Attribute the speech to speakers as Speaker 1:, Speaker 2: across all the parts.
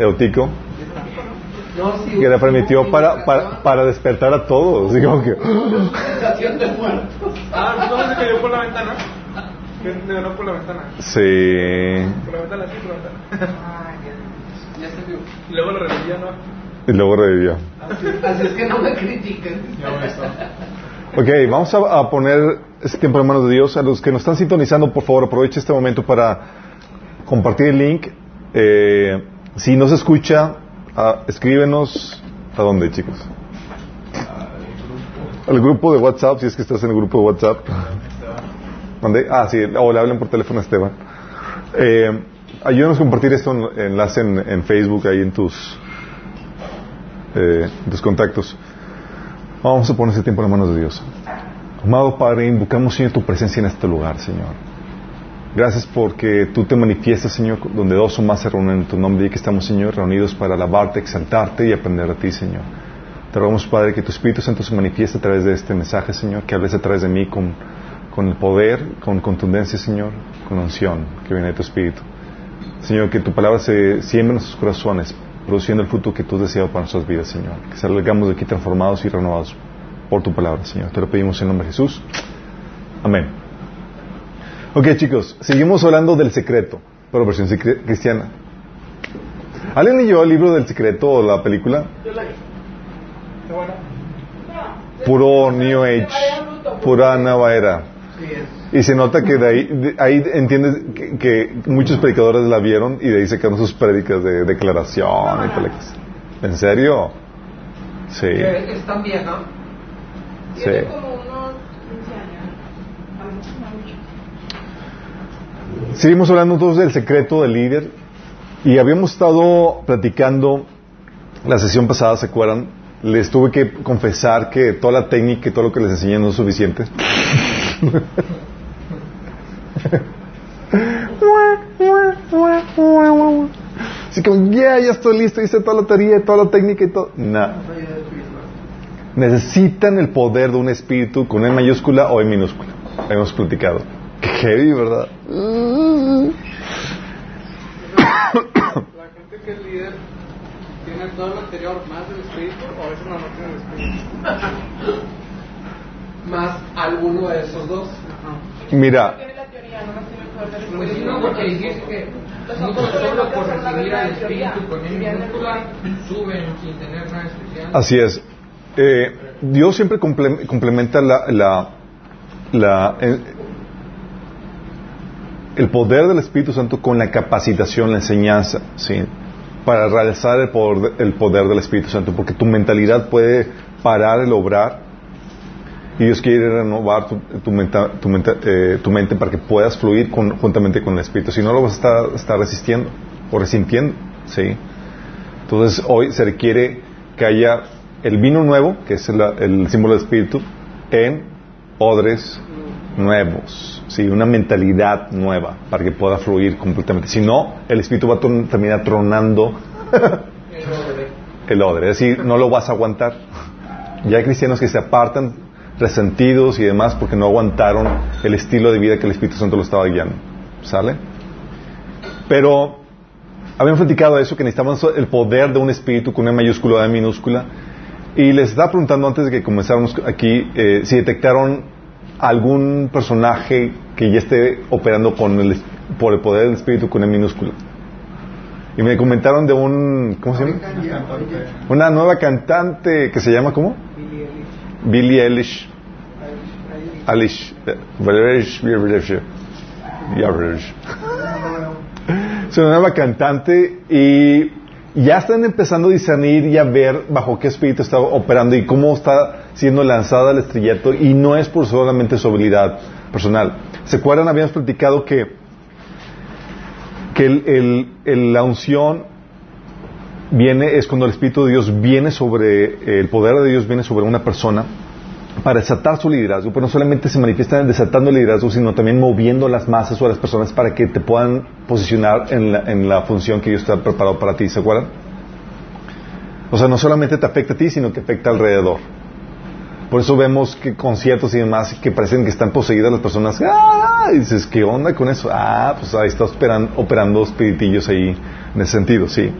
Speaker 1: Eutico, que le permitió para, para, para despertar a todos. Así como que,
Speaker 2: Ah, ¿no se cayó por la ventana? Que se ganó por la ventana.
Speaker 1: sí.
Speaker 2: Por la ventana, sí, por la ventana. Y luego lo revivió, ¿no?
Speaker 1: Y luego revivió.
Speaker 3: Así es que no me critiquen.
Speaker 2: Ya ¿no?
Speaker 1: Ok, vamos a poner este tiempo en manos de Dios. A los que nos están sintonizando, por favor, aproveche este momento para compartir el link. Eh, si no se escucha, ah, escríbenos. ¿A dónde, chicos? Al grupo de WhatsApp, si es que estás en el grupo de WhatsApp. ¿Dónde? Ah, sí, o le hablan por teléfono a Esteban. Eh, ayúdanos a compartir esto en, enlace en, Facebook, ahí en tus, eh, tus contactos. Vamos a poner ese tiempo en las manos de Dios. Amado Padre, invocamos, Señor, tu presencia en este lugar, Señor. Gracias porque tú te manifiestas, Señor, donde dos o más se reúnen en tu nombre y que estamos, Señor, reunidos para alabarte, exaltarte y aprender de ti, Señor. Te rogamos, Padre, que tu Espíritu Santo se manifieste a través de este mensaje, Señor, que hables a través de mí con, con el poder, con contundencia, Señor, con unción que viene de tu Espíritu. Señor, que tu palabra se siembre en nuestros corazones, produciendo el fruto que tú has deseado para nuestras vidas, Señor. Que salgamos de aquí transformados y renovados por tu palabra, Señor. Te lo pedimos en nombre de Jesús. Amén. Ok, chicos, seguimos hablando del secreto, pero versión cristiana. ¿Alguien leyó el libro del secreto o la película?
Speaker 2: Yo la.
Speaker 1: Puro New Age, pura nueva era. Y se nota que de ahí, de ahí entiendes que, que muchos predicadores la vieron y de ahí sacaron sus prédicas de declaración y películas. ¿En serio? Sí.
Speaker 3: Es tan vieja.
Speaker 1: Sí.
Speaker 4: Tiene como unos 15 años. Algo no mucho.
Speaker 1: Seguimos hablando entonces del secreto del líder y habíamos estado platicando la sesión pasada, ¿se acuerdan? Les tuve que confesar que toda la técnica y todo lo que les enseñé no es suficiente. Así como, ya, ya estoy listo, hice toda la teoría, toda la técnica y todo. No. Necesitan el poder de un espíritu con E mayúscula o E minúscula. Hemos platicado. Heavy, ¿verdad?
Speaker 5: La gente que es líder tiene todo lo anterior más del espíritu o a veces no, no tiene espíritu.
Speaker 3: Más alguno de esos dos.
Speaker 1: Mira,
Speaker 4: la teoría, no
Speaker 5: porque dijiste que por recibir al espíritu con suben sin tener nada especial.
Speaker 1: así es. Eh, Dios siempre comple- complementa la, la, la- el, el poder del Espíritu Santo con la capacitación, la enseñanza, ¿sí? Para realizar el poder, el poder del Espíritu Santo, porque tu mentalidad puede parar el obrar y Dios quiere renovar tu, tu, menta- eh, tu mente para que puedas fluir con- juntamente con el Espíritu. Si no, lo vas a estar, estar resistiendo o resintiendo, ¿sí? Entonces, hoy se requiere que haya el vino nuevo, que es el, el símbolo del Espíritu, en odres nuevos, ¿sí? Una mentalidad nueva para que pueda fluir completamente. Si no, el Espíritu va a terminar tronando el odre, es decir, no lo vas a aguantar. Ya hay cristianos que se apartan resentidos y demás porque no aguantaron el estilo de vida que el Espíritu Santo lo estaba guiando. ¿Sale? Pero habíamos platicado eso, que necesitamos el poder de un espíritu con una mayúscula o una minúscula. Y les estaba preguntando antes de que comenzáramos aquí eh, si detectaron algún personaje que ya esté operando con el, por el poder del espíritu con una minúscula. Y me comentaron de un, ¿cómo se llama? Una nueva cantante que se llama, ¿cómo? Billie eh. Eilish. Eilish. Es una nueva cantante y ya están empezando a discernir y a ver bajo qué espíritu está operando y cómo está siendo lanzada al estrellato y no es por solamente su habilidad personal. ¿Se acuerdan? Habíamos platicado que, que la unción viene, es cuando el Espíritu de Dios viene sobre, el poder de Dios viene sobre una persona para desatar su liderazgo, pero no solamente se manifiesta desatando el liderazgo, sino también moviendo las masas o las personas para que te puedan posicionar en la, en la función que Dios está preparado para ti, ¿se acuerdan? O sea, no solamente te afecta a ti, sino que afecta alrededor. Por eso vemos que conciertos y demás que parecen que están poseídas las personas. ¡Ah! Y dices, ¿qué onda con eso? Ah, pues ahí está operan- operando espiritillos ahí en ese sentido, sí.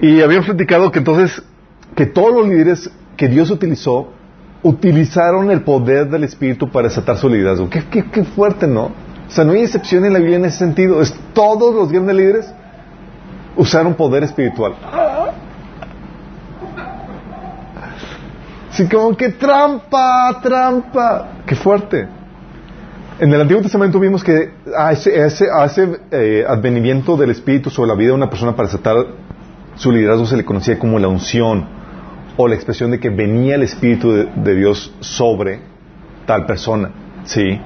Speaker 1: Y habíamos platicado que entonces, que todos los líderes que Dios utilizó, utilizaron el poder del Espíritu para desatar su liderazgo. Qué, qué, qué fuerte, ¿no? O sea, no hay excepción en la Biblia en ese sentido. Es, todos los grandes líderes usaron poder espiritual. Así como que trampa, trampa. Qué fuerte. En el Antiguo Testamento vimos que ese, a ese eh, advenimiento del Espíritu sobre la vida de una persona para desatar su liderazgo se le conocía como la unción o la expresión de que venía el Espíritu de, Dios sobre tal persona. ¿Sí?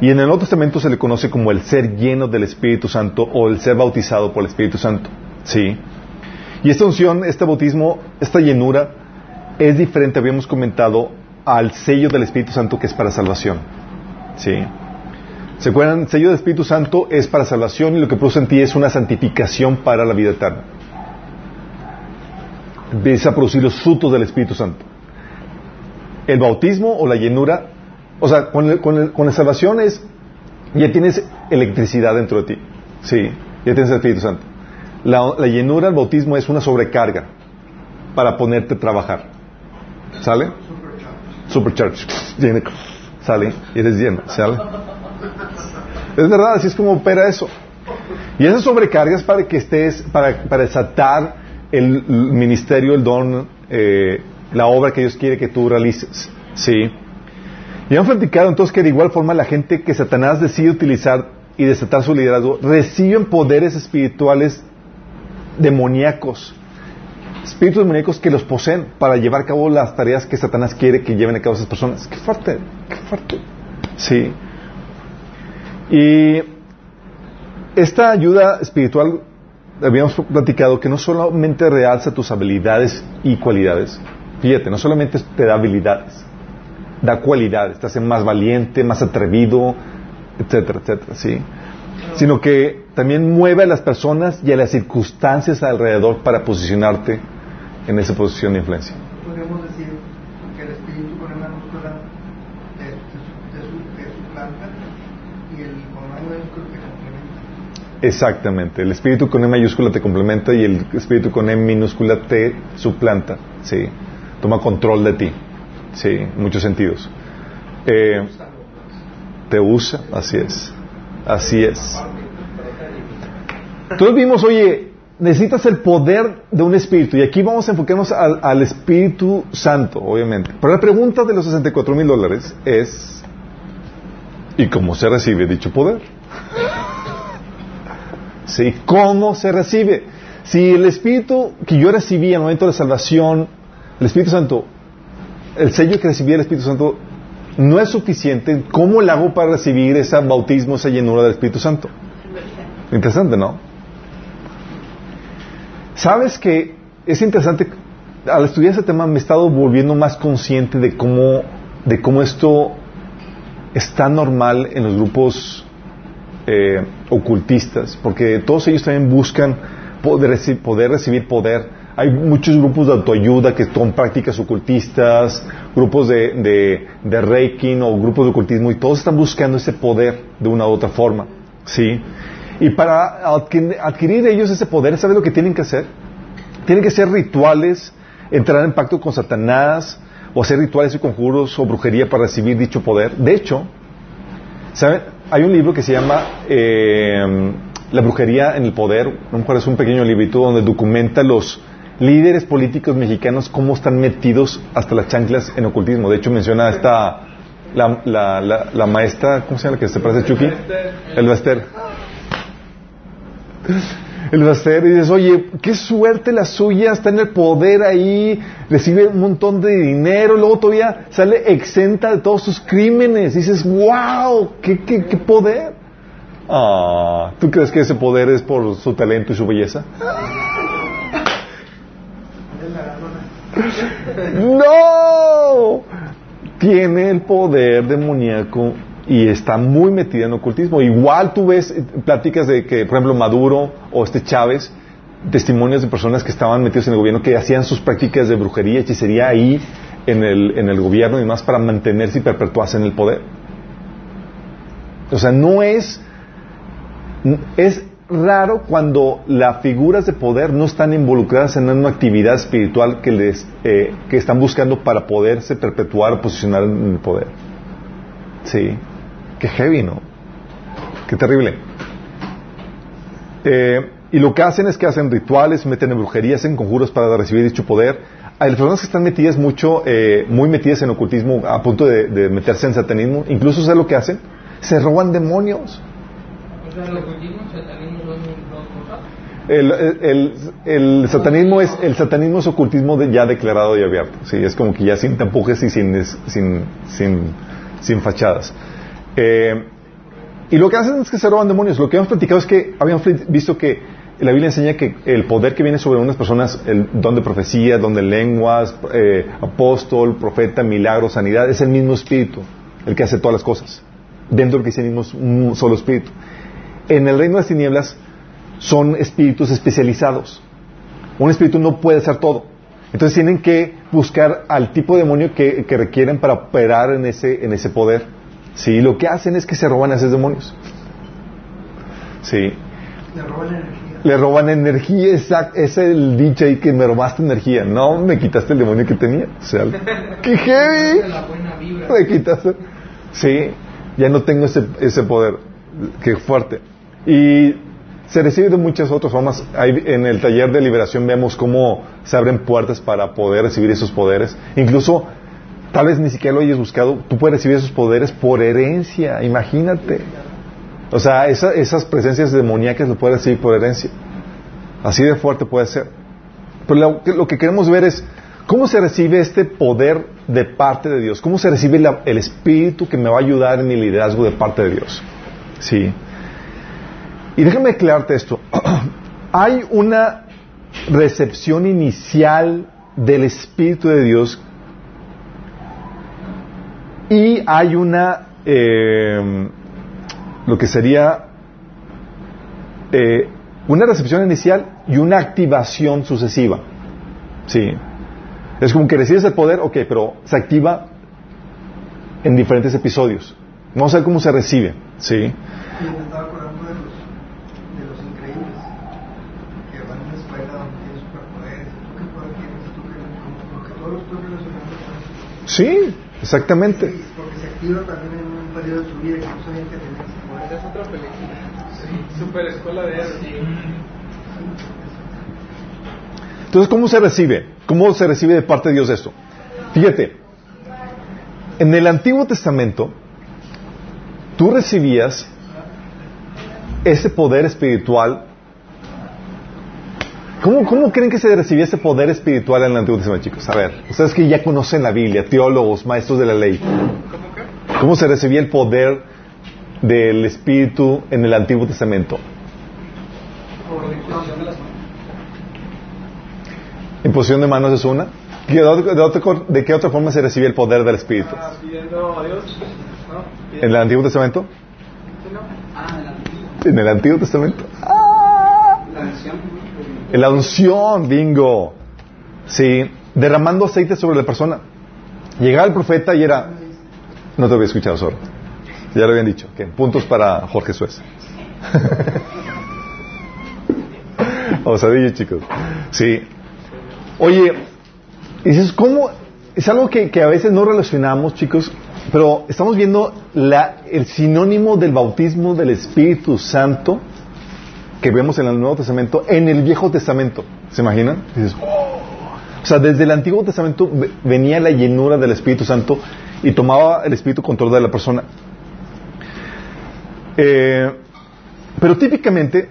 Speaker 1: Y en el Nuevo Testamento se le conoce como el ser lleno del Espíritu Santo o el ser bautizado por el Espíritu Santo. ¿Sí? Y esta unción, este bautismo, esta llenura es diferente, habíamos comentado, al sello del Espíritu Santo que es para salvación. ¿Sí? ¿Se acuerdan? El sello del Espíritu Santo es para salvación y lo que produce en ti es una santificación para la vida eterna. Empieza a producir los frutos del Espíritu Santo. El bautismo o la llenura, o sea, con, el- con el- con la salvación es, ya tienes electricidad dentro de ti. Sí, ya tienes el Espíritu Santo. La, la llenura, el bautismo es una sobrecarga para ponerte a trabajar. ¿Sale? Supercharge. Llena- Sale y eres lleno. ¿Sale? Es verdad, así es como opera eso. Y esa sobrecarga es para que estés, para, para desatar el, ministerio, el don, eh, la obra que Dios quiere que tú realices. ¿Sí? Y han platicado entonces que de igual forma la gente que Satanás decide utilizar y desatar su liderazgo reciben poderes espirituales demoníacos. Espíritus demoníacos que los poseen para llevar a cabo las tareas que Satanás quiere que lleven a cabo esas personas. Qué fuerte, qué fuerte. Sí. Y esta ayuda espiritual, habíamos platicado que no solamente realza tus habilidades y cualidades, fíjate, no solamente te da habilidades, da cualidades, te hace más valiente, más atrevido, etcétera, etcétera, ¿sí? Sino que también mueve a las personas y a las circunstancias alrededor para posicionarte en esa posición de influencia
Speaker 6: decir que el espíritu con una múscula te, te, te, te suplanta y el con una mayúscula te complementa.
Speaker 1: Exactamente. El espíritu con E mayúscula te complementa y el espíritu con E minúscula te suplanta. Sí. Toma control de ti. Sí, en muchos sentidos. Eh, te usa, así es. Así es. Todos vimos, oye, necesitas el poder de un espíritu. Y aquí vamos a enfocarnos al, al Espíritu Santo, obviamente. Pero la pregunta de los 64 mil dólares es, ¿y cómo se recibe dicho poder? ¿Sí? ¿Cómo se recibe? Si el Espíritu que yo recibí al momento de la salvación, el Espíritu Santo, el sello que recibí del Espíritu Santo, no es suficiente, ¿cómo le hago para recibir ese bautismo, esa llenura del Espíritu Santo? Interesante, ¿no? Sabes que es interesante, al estudiar ese tema me he estado volviendo más consciente de cómo, de cómo esto está normal en los grupos eh, ocultistas, porque todos ellos también buscan poder, poder recibir poder. Hay muchos grupos de autoayuda que son prácticas ocultistas, grupos de, de, de reiki o grupos de ocultismo, y todos están buscando ese poder de una u otra forma. ¿Sí? Y para adquirir, adquirir ellos ese poder, ¿sabes lo que tienen que hacer? Tienen que hacer rituales, entrar en pacto con Satanás, o hacer rituales y conjuros o brujería para recibir dicho poder. De hecho, ¿saben? Hay un libro que se llama eh, La brujería en el poder, a lo mejor es un pequeño librito donde documenta los líderes políticos mexicanos cómo están metidos hasta las chanclas en ocultismo. De hecho, menciona esta, la, la, la, la maestra, ¿cómo se llama la que se parece a Chucky? El Baster. El Baster, y dices, oye, qué suerte la suya, está en el poder ahí, recibe un montón de dinero, luego todavía sale exenta de todos sus crímenes. Dices, wow, qué, qué, qué poder. Ah, ¿tú crees que ese poder es por su talento y su belleza? ¡No! Tiene el poder demoníaco y está muy metida en ocultismo. Igual tú ves eh, pláticas de que, por ejemplo, Maduro o este Chávez, testimonios de personas que estaban metidos en el gobierno que hacían sus prácticas de brujería, hechicería ahí en el, en el gobierno y más para mantenerse y perpetuarse en el poder. O sea, no es, es raro cuando las figuras de poder no están involucradas en una actividad espiritual que les eh, que están buscando para poderse perpetuar o posicionar en el poder. Sí, qué heavy, ¿no? Qué terrible. Eh, y lo que hacen es que hacen rituales, meten en brujerías, en conjuros para recibir dicho poder. Hay personas que están metidas mucho, eh, muy metidas en ocultismo, a punto de, de meterse en satanismo. Incluso, ¿sabes lo que hacen? Se roban demonios.
Speaker 2: O sea, el ocultismo y el satanismo son dos cosas.
Speaker 1: El, el, el, el satanismo es el satanismo es ocultismo de- ya declarado y abierto. Sí, es como que ya sin tampujes y sin sin sin, sin fachadas. Eh, y lo que hacen es que se roban demonios. Lo que hemos platicado es que fli- visto que la Biblia enseña que el poder que viene sobre unas personas, el don de profecía, don de lenguas, eh, apóstol, profeta, milagro, sanidad, es el mismo espíritu, el que hace todas las cosas. Dentro del cristianismo es un solo espíritu. En el reino de las tinieblas son espíritus especializados. Un espíritu no puede hacer todo. Entonces tienen que buscar al tipo de demonio que, que requieren para operar en ese, en ese poder. Sí, lo que hacen es que se roban a esos demonios. Sí,
Speaker 6: Le roban energía.
Speaker 1: le roban energía, exacto. Es el dicho ahí que me robaste energía. No, me quitaste el demonio que tenía. O sea, ¡qué heavy! Me quitaste. Sí, ya no tengo ese, ese poder. Qué fuerte. Y se recibe de muchas otras formas. Ahí en el taller de liberación vemos cómo se abren puertas para poder recibir esos poderes. Incluso, tal vez ni siquiera lo hayas buscado, tú puedes recibir esos poderes por herencia. Imagínate. O sea, esa- esas presencias demoníacas lo puedes recibir por herencia. Así de fuerte puede ser. Pero lo que, queremos ver es cómo se recibe este poder de parte de Dios. Cómo se recibe el espíritu que me va a ayudar en mi liderazgo de parte de Dios. Sí. Y déjame aclararte esto. Hay una recepción inicial del Espíritu de Dios y hay una, eh, lo que sería eh, una recepción inicial y una activación sucesiva. Sí. Es como que recibes el poder, ok, pero se activa en diferentes episodios. Vamos a ver cómo se recibe. Sí. Sí, exactamente.
Speaker 6: Sí, porque se activa también en un periodo de su vida que no sabían que poder.
Speaker 5: Esa es otra película. Sí. Super escuela de héroes.
Speaker 1: Entonces, ¿cómo se recibe? ¿Cómo se recibe de parte de Dios esto? Fíjate, en el Antiguo Testamento, tú recibías ese poder espiritual. ¿Cómo, ¿Cómo creen que se recibía ese poder espiritual en el Antiguo Testamento, chicos? A ver, ustedes que ya conocen la Biblia, teólogos, maestros de la ley,
Speaker 5: ¿Cómo que?
Speaker 1: ¿cómo se recibía el poder del Espíritu en el Antiguo Testamento?
Speaker 2: Por imposición de las manos.
Speaker 1: Imposición de manos es una. ¿De, otra- de qué otra forma se recibía el poder del Espíritu?
Speaker 5: Ah, pidiendo a Dios. ¿No?
Speaker 1: ¿En el Antiguo Testamento?
Speaker 5: Sí, no.
Speaker 2: Ah, el antiguo.
Speaker 1: ¿En el Antiguo Testamento?
Speaker 2: La unción.
Speaker 1: En la unción, bingo. Sí, derramando aceite sobre la persona. Llegaba el profeta y era... No te había escuchado, solo. Ya lo habían dicho. que Puntos para Jorge Suez. Osadillo, chicos. Sí. Oye, dices, ¿cómo? Es algo que, que a veces no relacionamos, chicos, pero estamos viendo la, el sinónimo del bautismo del Espíritu Santo que vemos en el Nuevo Testamento en el Viejo Testamento. ¿Se imaginan? Dices, "Oh". O sea, desde el Antiguo Testamento ve- venía la llenura del Espíritu Santo y tomaba el Espíritu control de la persona. Eh, pero típicamente,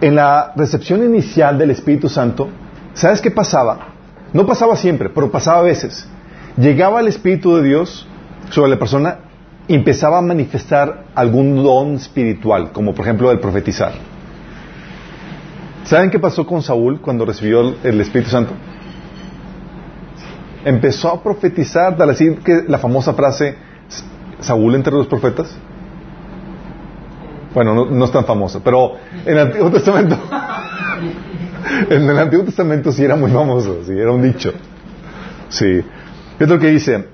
Speaker 1: en la recepción inicial del Espíritu Santo, ¿sabes qué pasaba? No pasaba siempre, pero pasaba a veces. Llegaba el Espíritu de Dios sobre la persona y empezaba a manifestar algún don espiritual, como por ejemplo el profetizar. ¿Saben qué pasó con Saúl cuando recibió el, Espíritu Santo? Empezó a profetizar, tal así que la famosa frase, Saúl entre los profetas. Bueno, no, es tan famosa, pero en el Antiguo Testamento, en el Antiguo Testamento sí era muy famoso, sí, era un dicho. Sí. Es lo que dice,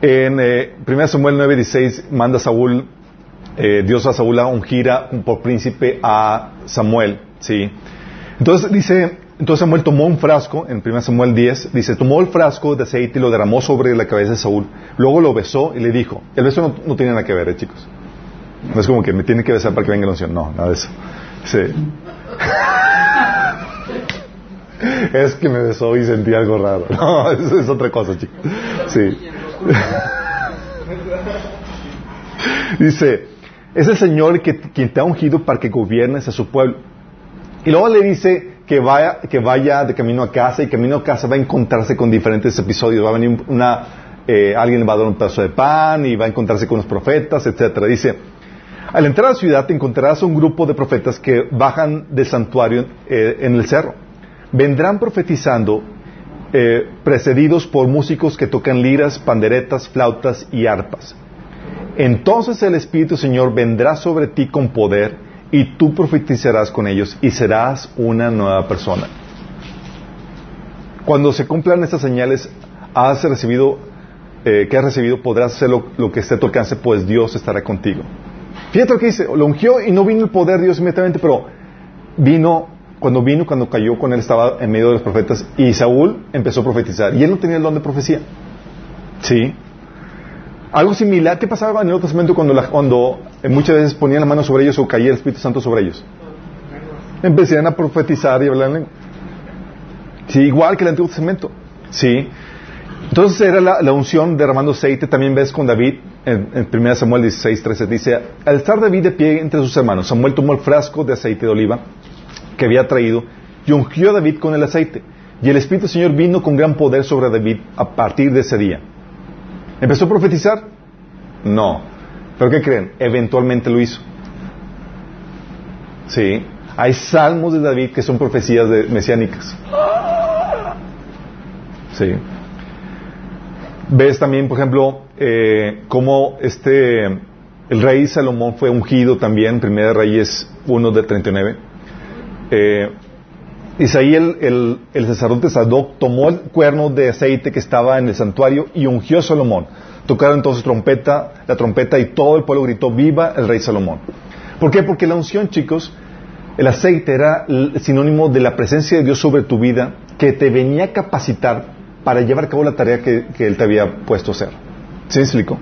Speaker 1: en eh, 1 Samuel 9:16 manda Saúl eh, Dios a Saúl a ungir por príncipe a Samuel, ¿sí? Entonces dice, entonces Samuel tomó un frasco, en 1 Samuel 10, dice, tomó el frasco de aceite y lo derramó sobre la cabeza de Saúl, luego lo besó y le dijo, el beso no, tiene nada que ver, ¿eh, chicos? No es como que me tiene que besar para que venga la unción, no, nada de eso. Sí. Es que me besó y sentí algo raro. No, eso es otra cosa, chicos. Sí. Dice, es el Señor que, quien te ha ungido para que gobiernes a su pueblo. Y luego le dice que vaya, que vaya de camino a casa y camino a casa va a encontrarse con diferentes episodios. Va a venir una, eh, alguien le va a dar un pedazo de pan y va a encontrarse con los profetas, etcétera. Dice, al entrar a la ciudad te encontrarás un grupo de profetas que bajan del santuario eh, en el cerro. Vendrán profetizando eh, precedidos por músicos que tocan liras, panderetas, flautas y arpas. Entonces el Espíritu Señor vendrá sobre ti con poder y tú profetizarás con ellos y serás una nueva persona. Cuando se cumplan estas señales, has recibido, eh, que has recibido, podrás hacer lo, lo que esté a tu alcance, pues Dios estará contigo. Fíjate lo que dice, lo ungió y no vino el poder de Dios inmediatamente, pero vino, cuando vino, cuando cayó con él, estaba en medio de los profetas y Saúl empezó a profetizar y él no tenía el don de profecía. Sí. Algo similar, ¿qué pasaba en el Nuevo Testamento cuando, cuando eh, muchas veces ponían la mano sobre ellos o caía el Espíritu Santo sobre ellos? Empezaron a profetizar y hablar en lengua. Sí, igual que el Antiguo Testamento. Sí. Entonces era la, la unción derramando aceite. También ves con David, en, en 1 Samuel 16, 13, dice, al estar David de pie entre sus hermanos, Samuel tomó el frasco de aceite de oliva que había traído y ungió a David con el aceite. Y el Espíritu del Señor vino con gran poder sobre David a partir de ese día. ¿Empezó a profetizar? No. ¿Pero qué creen? Eventualmente lo hizo. Sí. Hay salmos de David que son profecías mesiánicas. Sí. Ves también, por ejemplo, eh, cómo este, el rey Salomón fue ungido también, Primera Reyes 1 de 39. Eh, Dice ahí el, sacerdote Sadoc tomó el cuerno de aceite que estaba en el santuario y ungió a Salomón. Tocaron entonces trompeta, la trompeta y todo el pueblo gritó, viva el rey Salomón. ¿Por qué? Porque la unción, chicos, el aceite era sinónimo de la presencia de Dios sobre tu vida que te venía a capacitar para llevar a cabo la tarea que, que Él te había puesto a hacer. ¿Sí me explico?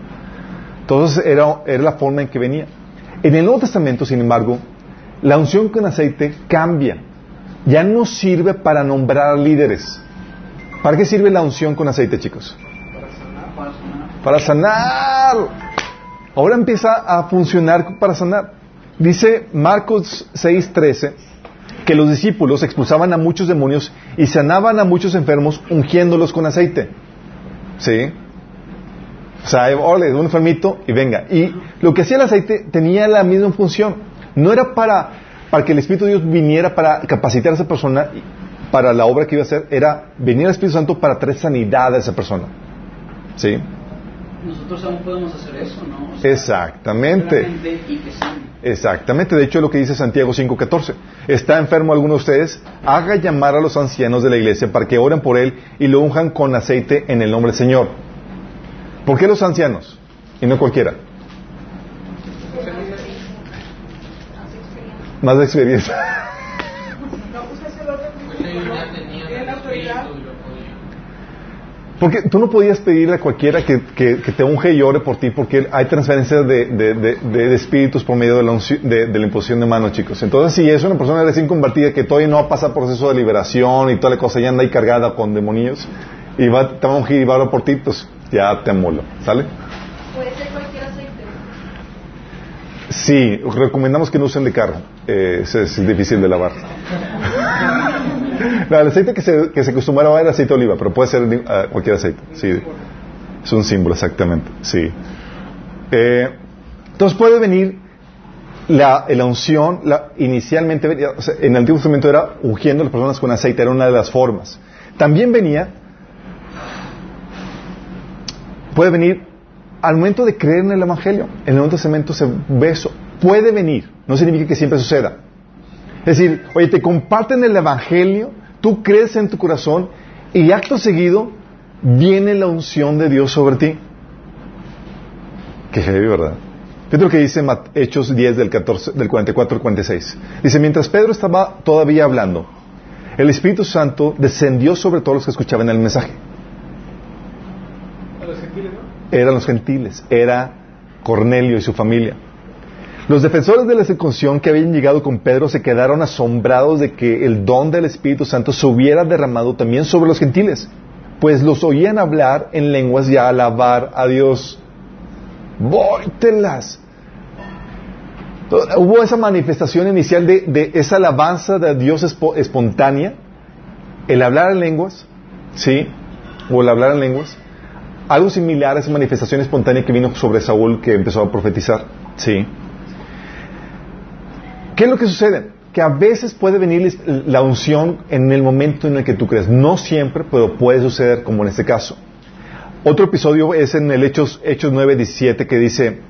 Speaker 1: Entonces era, era la forma en que venía. En el Nuevo Testamento, sin embargo, la unción con aceite cambia. Ya no sirve para nombrar líderes. ¿Para qué sirve la unción con aceite, chicos? Para sanar. Ahora empieza a funcionar para sanar. Dice Marcos 6:13 que los discípulos expulsaban a muchos demonios y sanaban a muchos enfermos ungiéndolos con aceite. ¿Sí? O sea, ole, un enfermito y venga. Y lo que hacía el aceite tenía la misma función. No era para, para que el Espíritu de Dios viniera para capacitar a esa persona para la obra que iba a hacer, era venir el Espíritu Santo para traer sanidad a esa persona. ¿Sí?
Speaker 2: Nosotros aún podemos hacer eso, ¿no? O sea,
Speaker 1: Exactamente. Exactamente, de hecho es lo que dice Santiago 5:14. ¿Está enfermo alguno de ustedes? Haga llamar a los ancianos de la iglesia para que oren por él y lo unjan con aceite en el nombre del Señor. ¿Por qué los ancianos? Y no cualquiera. Más de experiencia.
Speaker 4: No, usted se lo
Speaker 5: Pues ellos ya tenían
Speaker 4: Tiene
Speaker 5: el
Speaker 4: la autoridad.
Speaker 5: espíritu y lo podían.
Speaker 1: Porque tú no podías pedirle a cualquiera que, que- te unge y ore por ti, porque hay transferencias de, de- de- de- de espíritus por medio de la, de- de la imposición de manos, chicos. Entonces, si es una persona recién convertida que todavía no pasa proceso de liberación y toda la cosa, ya anda ahí cargada con demonios, y va, te va a ungir y va a por ti, pues ya te amulo, ¿sale?
Speaker 4: Puede ser.
Speaker 1: Sí, recomendamos que no usen de carro. Eh, es difícil de lavar. No, el aceite que se, que se acostumbraba era aceite de oliva, pero puede ser eh, cualquier aceite. Sí, es un símbolo, exactamente. Sí. Eh, entonces puede venir la, la unción, la, inicialmente venía- o sea, en el Antiguo Testamento era ungiendo a las personas con aceite, era una de las formas. También venía, puede venir al momento de creer en el Evangelio. En el Nuevo Testamento se ve eso. Puede venir, no significa que siempre suceda. Es decir, oye, te comparten el Evangelio, tú crees en tu corazón y acto seguido viene la unción de Dios sobre ti. Qué heavy, ¿verdad? Fíjate lo que dice Hechos 10 del, 14, del 44 al 46. Dice, mientras Pedro estaba todavía hablando, el Espíritu Santo descendió sobre todos los que escuchaban el mensaje.
Speaker 5: A los gentiles, ¿no?
Speaker 1: Eran los gentiles, era Cornelio y su familia. Los defensores de la circuncisión que habían llegado con Pedro se quedaron asombrados de que el don del Espíritu Santo se hubiera derramado también sobre los gentiles, pues los oían hablar en lenguas y alabar a Dios. ¡Vóytelas! Hubo esa manifestación inicial de, de esa alabanza de Dios espo- espontánea, el hablar en lenguas, ¿sí? O el hablar en lenguas. Algo similar a esa manifestación espontánea que vino sobre Saúl que empezó a profetizar, ¿sí? ¿Qué es lo que sucede? Que a veces puede venir la unción en el momento en el que tú crees. No siempre, pero puede suceder como en este caso. Otro episodio es en el Hechos, Hechos 9, 17 que dice,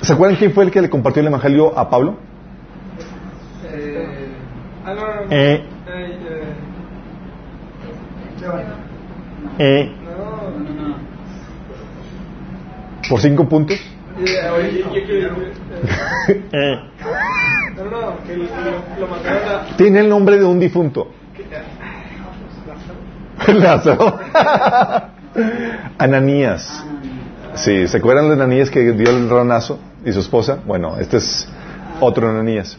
Speaker 1: ¿se acuerdan quién fue el que le compartió el Evangelio a Pablo?
Speaker 5: Eh, no.
Speaker 1: Eh.
Speaker 5: Eh, eh,
Speaker 6: Esteban,
Speaker 1: Eh,
Speaker 5: no, no, no.
Speaker 1: por cinco puntos.
Speaker 5: Eh, oye, yo- yo quiero- eh,
Speaker 1: Eh.
Speaker 5: No, no, que lo, lo, lo mandaron a.
Speaker 1: Tiene el nombre de un difunto. Lázaro. Ananías. Sí, ¿se acuerdan de Ananías que dio el ranazo y su esposa? Bueno, este es otro Ananías.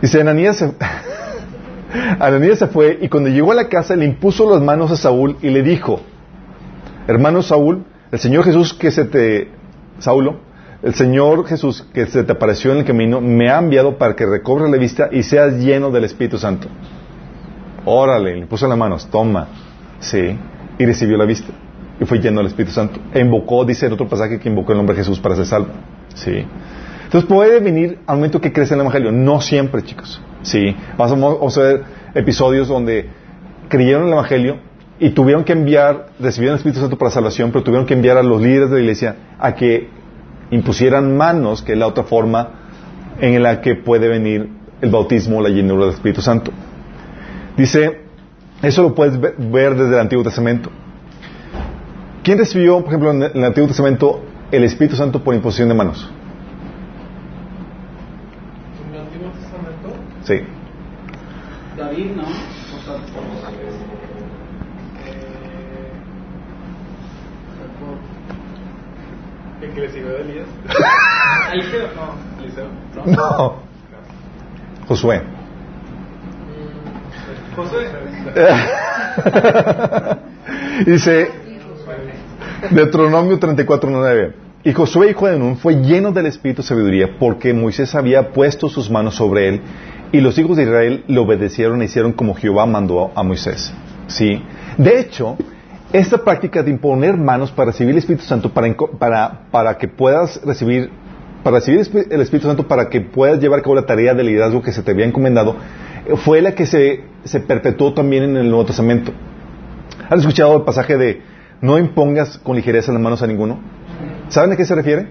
Speaker 1: Dice, Ananías se, Ananías se fue y cuando llegó a la casa le impuso las manos a Saúl y le dijo, hermano Saúl, el Señor Jesús que se te, Saulo, el Señor Jesús que se te apareció en el camino me ha enviado para que recobres la vista y seas lleno del Espíritu Santo. Órale, le puso las manos, toma, sí, y recibió la vista y fue lleno del Espíritu Santo. E invocó, dice en otro pasaje que invocó el nombre de Jesús para ser salvo, sí. Entonces puede venir al momento que crece el Evangelio, no siempre, chicos, sí. Vamos a, ver episodios donde creyeron el Evangelio y tuvieron que enviar, recibieron el Espíritu Santo para salvación, pero tuvieron que enviar a los líderes de la iglesia a que impusieran manos, que es la otra forma en la que puede venir el bautismo, la llenura del Espíritu Santo. Dice, eso lo puedes ve- ver desde el Antiguo Testamento. ¿Quién recibió, por ejemplo, en el Antiguo Testamento el Espíritu Santo por imposición de manos?
Speaker 5: En el Antiguo Testamento,
Speaker 1: Sí.
Speaker 2: David, ¿no? O sea, por los
Speaker 5: el que le siguió de Elías. Eliseo, no, Eliseo. No.
Speaker 1: No. Josué.
Speaker 5: Josué.
Speaker 1: Dice Deuteronomio 34.9 Y Josué, hijo de Nun, fue lleno del Espíritu de sabiduría porque Moisés había puesto sus manos sobre él y los hijos de Israel le obedecieron e hicieron como Jehová mandó a Moisés. ¿Sí? De hecho, esta práctica de imponer manos para recibir el Espíritu Santo, para, para, para que puedas recibir, para recibir el Espíritu Santo, para que puedas llevar a cabo la tarea de liderazgo que se te había encomendado, eh, fue la que se, se perpetuó también en el Nuevo Testamento. ¿Han escuchado el pasaje de no impongas con ligereza las manos a ninguno? ¿Saben a qué se refiere?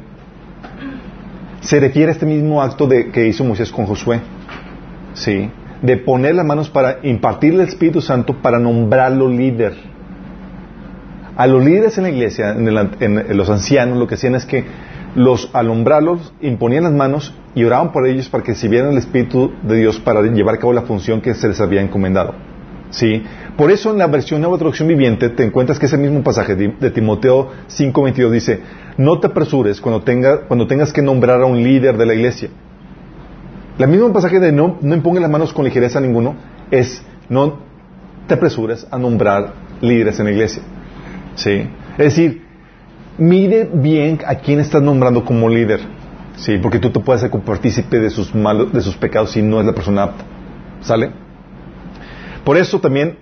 Speaker 1: Se refiere a este mismo acto de, que hizo Moisés con Josué. Sí. De poner las manos para impartirle el Espíritu Santo para nombrarlo líder. A los líderes en la iglesia, en, el- en- los ancianos, lo que hacían es que los, al nombrarlos, imponían las manos y oraban por ellos para que recibieran el Espíritu de Dios para llevar a cabo la función que se les había encomendado. ¿Sí? Por eso en la versión Nueva Traducción Viviente te encuentras que ese mismo pasaje de, de Timoteo 5.22 dice, no te apresures cuando, tenga- cuando tengas que nombrar a un líder de la iglesia. El mismo pasaje de no, no impongas las manos con ligereza a ninguno es no te apresures a nombrar líderes en la iglesia. ¿Sí? Es decir, mide bien a quién estás nombrando como líder. Sí, porque tú te puedes hacer partícipe de sus malos, de sus pecados si no es la persona apta. ¿Sale? Por eso también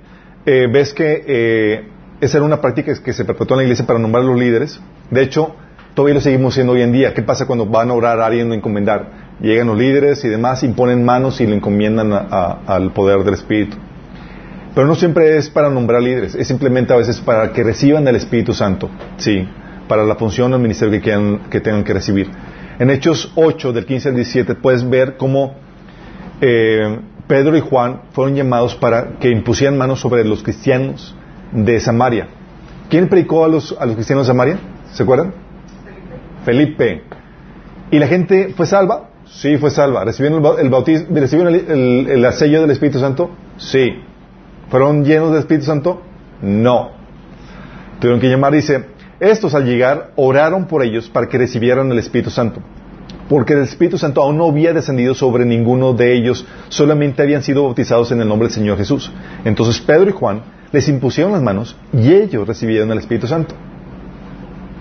Speaker 1: eh, ves que eh, esa era una práctica que se perpetuó en la iglesia para nombrar a los líderes. De hecho, todavía lo seguimos haciendo hoy en día. ¿Qué pasa cuando van a orar a alguien o encomendar? Llegan los líderes y demás, imponen manos y le encomiendan a- al poder del Espíritu. Pero no siempre es para nombrar líderes, es simplemente a veces para que reciban el Espíritu Santo, sí, para la función o el ministerio que, quieran- que tengan que recibir. En Hechos 8, del 15 al 17, puedes ver cómo eh, Pedro y Juan fueron llamados para que impusieran manos sobre los cristianos de Samaria. ¿Quién predicó a los, a los cristianos de Samaria? ¿Se acuerdan? Felipe. ¿Y la gente fue salva? Sí, fue salva. ¿Recibieron el, bau- el bautismo, recibieron el, el, el sello del Espíritu Santo? Sí. ¿Fueron llenos del Espíritu Santo? No. Tuvieron que llamar, dice, estos al llegar oraron por ellos para que recibieran el Espíritu Santo. Porque el Espíritu Santo aún no había descendido sobre ninguno de ellos, solamente habían sido bautizados en el nombre del Señor Jesús. Entonces Pedro y Juan les impusieron las manos y ellos recibieron el Espíritu Santo.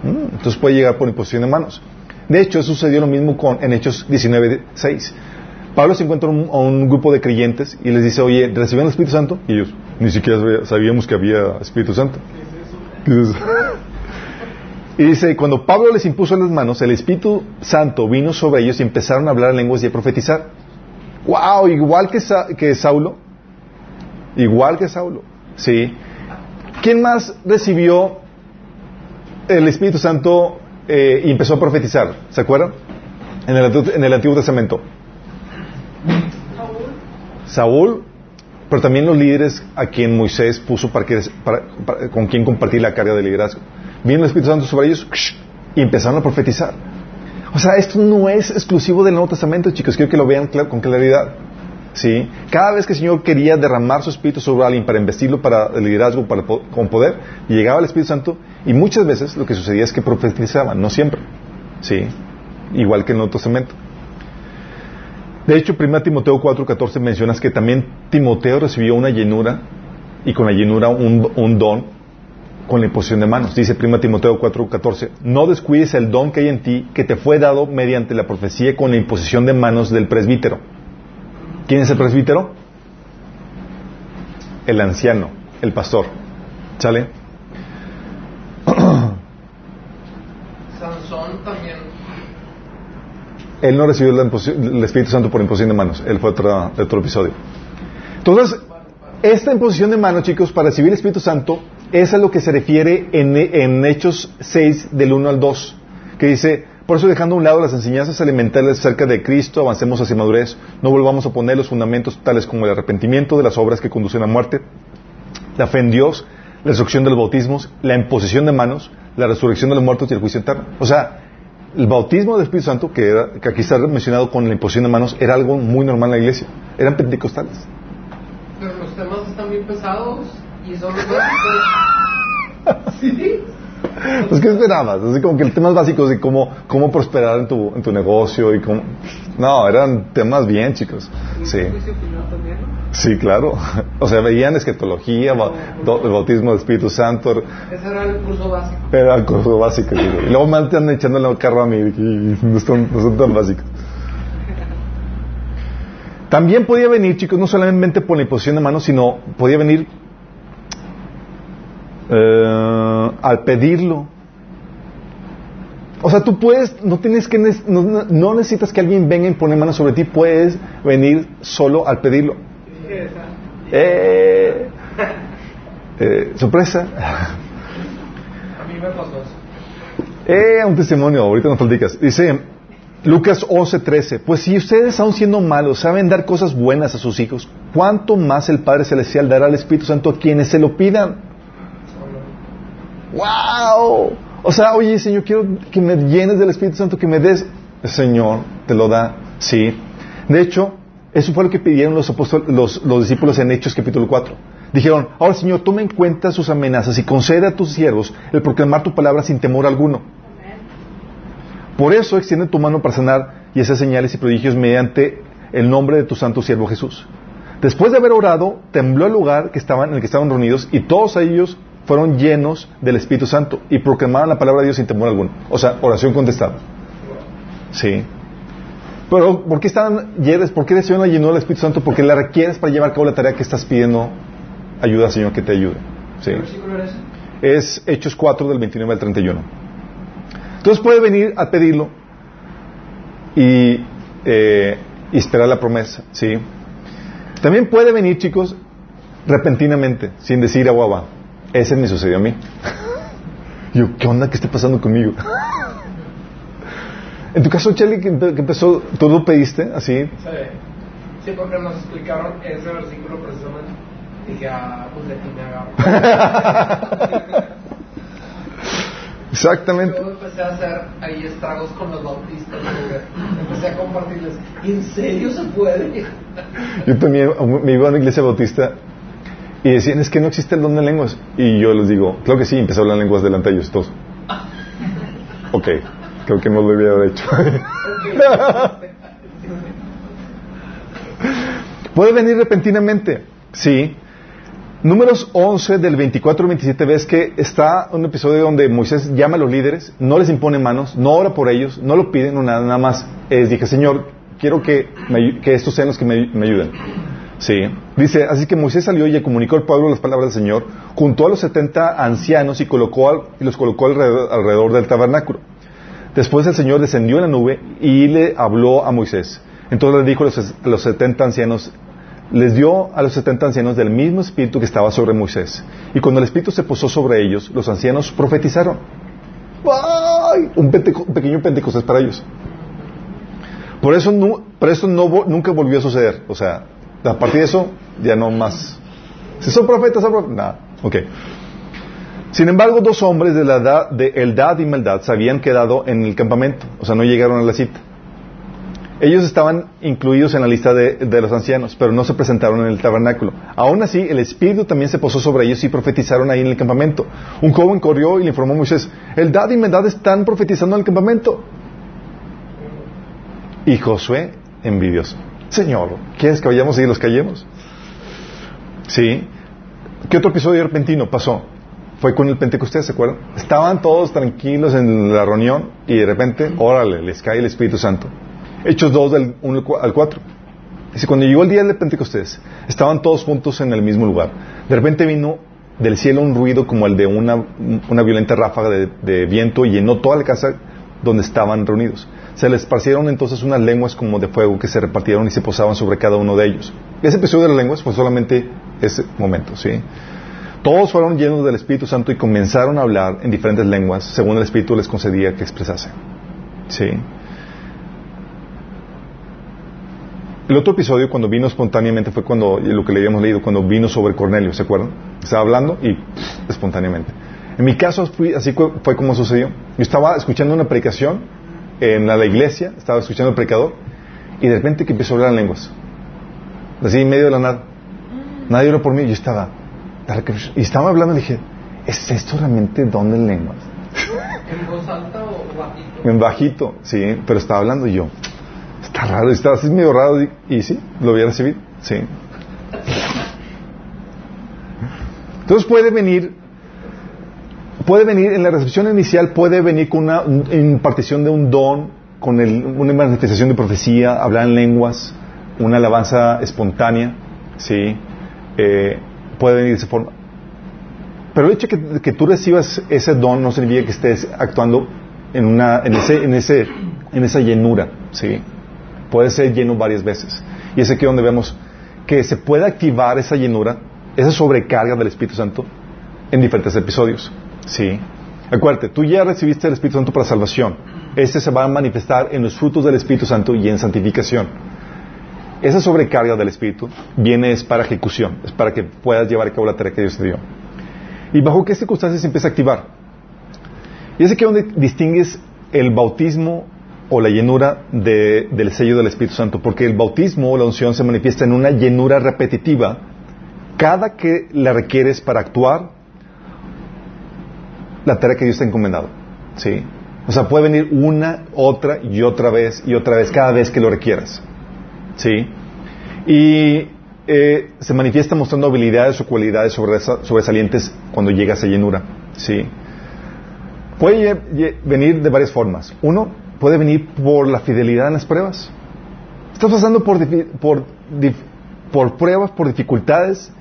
Speaker 1: Mm, Entonces puede llegar por imposición de manos. De hecho, sucedió lo mismo con, en Hechos 19.6. Pablo se encuentra un- a un grupo de creyentes y les dice, oye, ¿recibieron el Espíritu Santo? Y ellos, ni siquiera sabía- sabíamos que había Espíritu Santo. ¿Qué es eso? Y dice, cuando Pablo les impuso las manos, el Espíritu Santo vino sobre ellos y empezaron a hablar lenguas y a profetizar. ¡Wow! Igual que, Sa- que Saulo. Igual que Saulo. Sí. ¿Quién más recibió el Espíritu Santo eh, y empezó a profetizar? ¿Se acuerdan? En el, en el Antiguo Testamento. Saúl, pero también los líderes a quien Moisés puso para que, con quien compartir la carga de liderazgo. Vino el Espíritu Santo sobre ellos y empezaron a profetizar. O sea, esto no es exclusivo del Nuevo Testamento, chicos. Quiero que lo vean con claridad. ¿Sí? Cada vez que el Señor quería derramar su Espíritu sobre alguien para investirlo para el liderazgo, para con poder, llegaba el Espíritu Santo y muchas veces lo que sucedía es que profetizaban, no siempre. ¿Sí? Igual que en el Nuevo Testamento. De hecho, 1 Timoteo 4:14 mencionas que también Timoteo recibió una llenura y con la llenura un, don con la imposición de manos. Dice 1 Timoteo 4:14, no descuides el don que hay en ti que te fue dado mediante la profecía con la imposición de manos del presbítero. ¿Quién es el presbítero? El anciano, el pastor. ¿Sale?
Speaker 3: Sansón también.
Speaker 1: Él no recibió el Espíritu Santo por imposición de manos. Él fue otro, otro episodio. Entonces, esta imposición de manos, chicos, para recibir el Espíritu Santo, es a lo que se refiere en, en Hechos 6, del 1 al 2, que dice, por eso dejando a un lado las enseñanzas elementales acerca de Cristo, avancemos hacia madurez, no volvamos a poner los fundamentos tales como el arrepentimiento de las obras que conducen a muerte, la fe en Dios, la destrucción de los bautismos, la imposición de manos, la resurrección de los muertos y el juicio eterno. O sea, el bautismo del Espíritu Santo, que, era- que aquí está mencionado con la imposición de manos, era algo muy normal en la iglesia. Eran pentecostales.
Speaker 3: Pero los temas están bien pesados y son los básicos. Sí.
Speaker 1: Pues, ¿qué esperabas? Así como que el temas básicos de cómo, cómo prosperar en tu, en tu negocio y cómo... No, eran temas bien, chicos. Sí. Sí, claro. O sea, veían el bautismo del Espíritu Santo,
Speaker 3: Ese era el curso básico.
Speaker 1: era el curso básico. digo. Y luego me están echando el carro a mí, que no son, no son tan básicos. También podía venir, chicos, no solamente por la imposición de manos, sino podía venir eh, al pedirlo. O sea, tú puedes, no tienes que, no- no necesitas que alguien venga y pone manos sobre ti, puedes venir solo al pedirlo. Eh, eh, sorpresa.
Speaker 3: A mí me pasó.
Speaker 1: Eh, un testimonio, ahorita nos platicas. Dice Lucas 11:13, pues si ustedes aún siendo malos saben dar cosas buenas a sus hijos, ¿cuánto más el Padre Celestial dará al Espíritu Santo a quienes se lo pidan? ¡Wow! O sea, oye Señor, quiero que me llenes del Espíritu Santo, que me des. El Señor te lo da, sí. De hecho, eso fue lo que pidieron los, los discípulos en Hechos capítulo 4. Dijeron, ahora Señor, toma en cuenta sus amenazas y concede a tus siervos el proclamar tu palabra sin temor alguno. Por eso extiende tu mano para sanar y hacer señales y prodigios mediante el nombre de tu santo siervo Jesús. Después de haber orado, tembló el lugar que estaban, en el que estaban reunidos y todos ellos fueron llenos del Espíritu Santo y proclamaron la palabra de Dios sin temor alguno. O sea, oración contestada. Sí. Pero, ¿por qué estaban llenos? ¿Por qué recibieron la llenura del Espíritu Santo? Porque la requieres para llevar a cabo la tarea que estás pidiendo. Ayuda, Señor, que te ayude. Sí. Es Hechos 4 del 29 al 31. Entonces puede venir a pedirlo y, eh, y esperar la promesa, ¿sí? También puede venir, chicos, repentinamente, sin decir agua va. Ese me sucedió a mí. Yo, ¿qué onda? ¿Qué está pasando conmigo? En tu caso, Charlie, que, empe- que empezó, ¿tú lo pediste así?
Speaker 3: Sí. Sí, porque nos explicaron ese versículo precisamente. Dije, ah, pues de aquí me agarro.
Speaker 1: Exactamente.
Speaker 3: Yo empecé a hacer ahí estragos con los bautistas. Empecé a compartirles. ¿En serio se puede?
Speaker 1: Yo también me iba a una iglesia bautista y decían, es que no existe el don de lenguas. Y yo les digo, claro que sí, empecé a hablar lenguas delante de ellos todos. Ok, creo que no lo haber hecho. Puede venir repentinamente, sí. Números 11 del 24 al 27 ves que está un episodio donde Moisés llama a los líderes, no les impone manos, no ora por ellos, no lo piden, no nada, nada más. Les dije, Señor, quiero que, me- que estos sean los que me, me ayuden. Sí. Dice, así que Moisés salió y le comunicó al pueblo las palabras del Señor, juntó a los 70 ancianos y, colocó al- y los colocó alrededor, alrededor del tabernáculo. Después el Señor descendió en la nube y le habló a Moisés. Entonces le dijo a los, a los 70 ancianos, les dio a los 70 ancianos del mismo espíritu que estaba sobre Moisés. Y cuando el espíritu se posó sobre ellos, los ancianos profetizaron. ¡Ay! Un, pequeño pentecostés para ellos. Por eso, por eso nunca volvió a suceder. O sea, a partir de eso, ya no más. Si son profetas, son profetas. Nada. Ok. Sin embargo, dos hombres de la edad de Eldad y Meldad se habían quedado en el campamento. O sea, no llegaron a la cita. Ellos estaban incluidos en la lista de, los ancianos, pero no se presentaron en el tabernáculo. Aún así, el Espíritu también se posó sobre ellos y profetizaron ahí en el campamento. Un joven corrió y le informó a Moisés, Eldad y Meldad están profetizando en el campamento. Y Josué, envidioso, Señor, ¿quieres que vayamos y los callemos? Sí. ¿Qué otro episodio repentino pasó? Fue con el Pentecostés, ¿se acuerdan? Estaban todos tranquilos en la reunión y de repente, órale, les cae el Espíritu Santo. Hechos 2 del 1 al 4. Dice, cuando llegó el día del Pentecostés, estaban todos juntos en el mismo lugar. De repente vino del cielo un ruido como el de una, violenta ráfaga de, viento y llenó toda la casa donde estaban reunidos. Se les esparcieron entonces unas lenguas como de fuego que se repartieron y se posaban sobre cada uno de ellos. Ese episodio de las lenguas fue solamente ese momento, ¿sí? Todos fueron llenos del Espíritu Santo y comenzaron a hablar en diferentes lenguas según el Espíritu les concedía que expresasen. ¿Sí? El otro episodio cuando vino espontáneamente fue cuando, lo que le habíamos leído, cuando vino sobre Cornelio, ¿se acuerdan? Estaba hablando y espontáneamente. En mi caso así fue, como sucedió. Yo estaba escuchando una predicación en la, iglesia, estaba escuchando al predicador y de repente que empezó a hablar en lenguas. Así en medio de la nada. Nadie oró por mí yo estaba. Y estaba hablando y dije, ¿es esto realmente don de lenguas?
Speaker 3: ¿En voz alta o bajito?
Speaker 1: En bajito, sí, pero estaba hablando yo. Está raro, está así medio raro. Y, y sí, lo voy a recibir, sí. Entonces puede venir, puede venir, en la recepción inicial puede venir con una impartición de un don, con el- una manifestación de profecía, hablar en lenguas, una alabanza espontánea, sí. Eh, puede venir de esa forma. Pero el hecho de que, tú recibas ese don no significa que estés actuando en, una, en, ese, en, ese, en esa llenura, ¿sí? Puede ser lleno varias veces. Y es aquí donde vemos que se puede activar esa llenura, esa sobrecarga del Espíritu Santo en diferentes episodios, ¿sí? Acuérdate, tú ya recibiste el Espíritu Santo para salvación. Este se va a manifestar en los frutos del Espíritu Santo y en santificación. Esa sobrecarga del Espíritu viene es para ejecución, es para que puedas llevar a cabo la tarea que Dios te dio. ¿Y bajo qué circunstancias se empieza a activar? Y es aquí donde distingues el bautismo o la llenura de- del sello del Espíritu Santo, porque el bautismo o la unción se manifiesta en una llenura repetitiva cada que la requieres para actuar la tarea que Dios te ha encomendado. ¿Sí? O sea, puede venir una, otra y otra vez y otra vez, cada vez que lo requieras. ¿Sí? Y eh, se manifiesta mostrando habilidades o cualidades sobresa- sobresalientes cuando llega a esa llenura. ¿Sí? Puede venir de varias formas. Uno, puede venir por la fidelidad en las pruebas. Estás pasando por, por, por pruebas, por dificultades,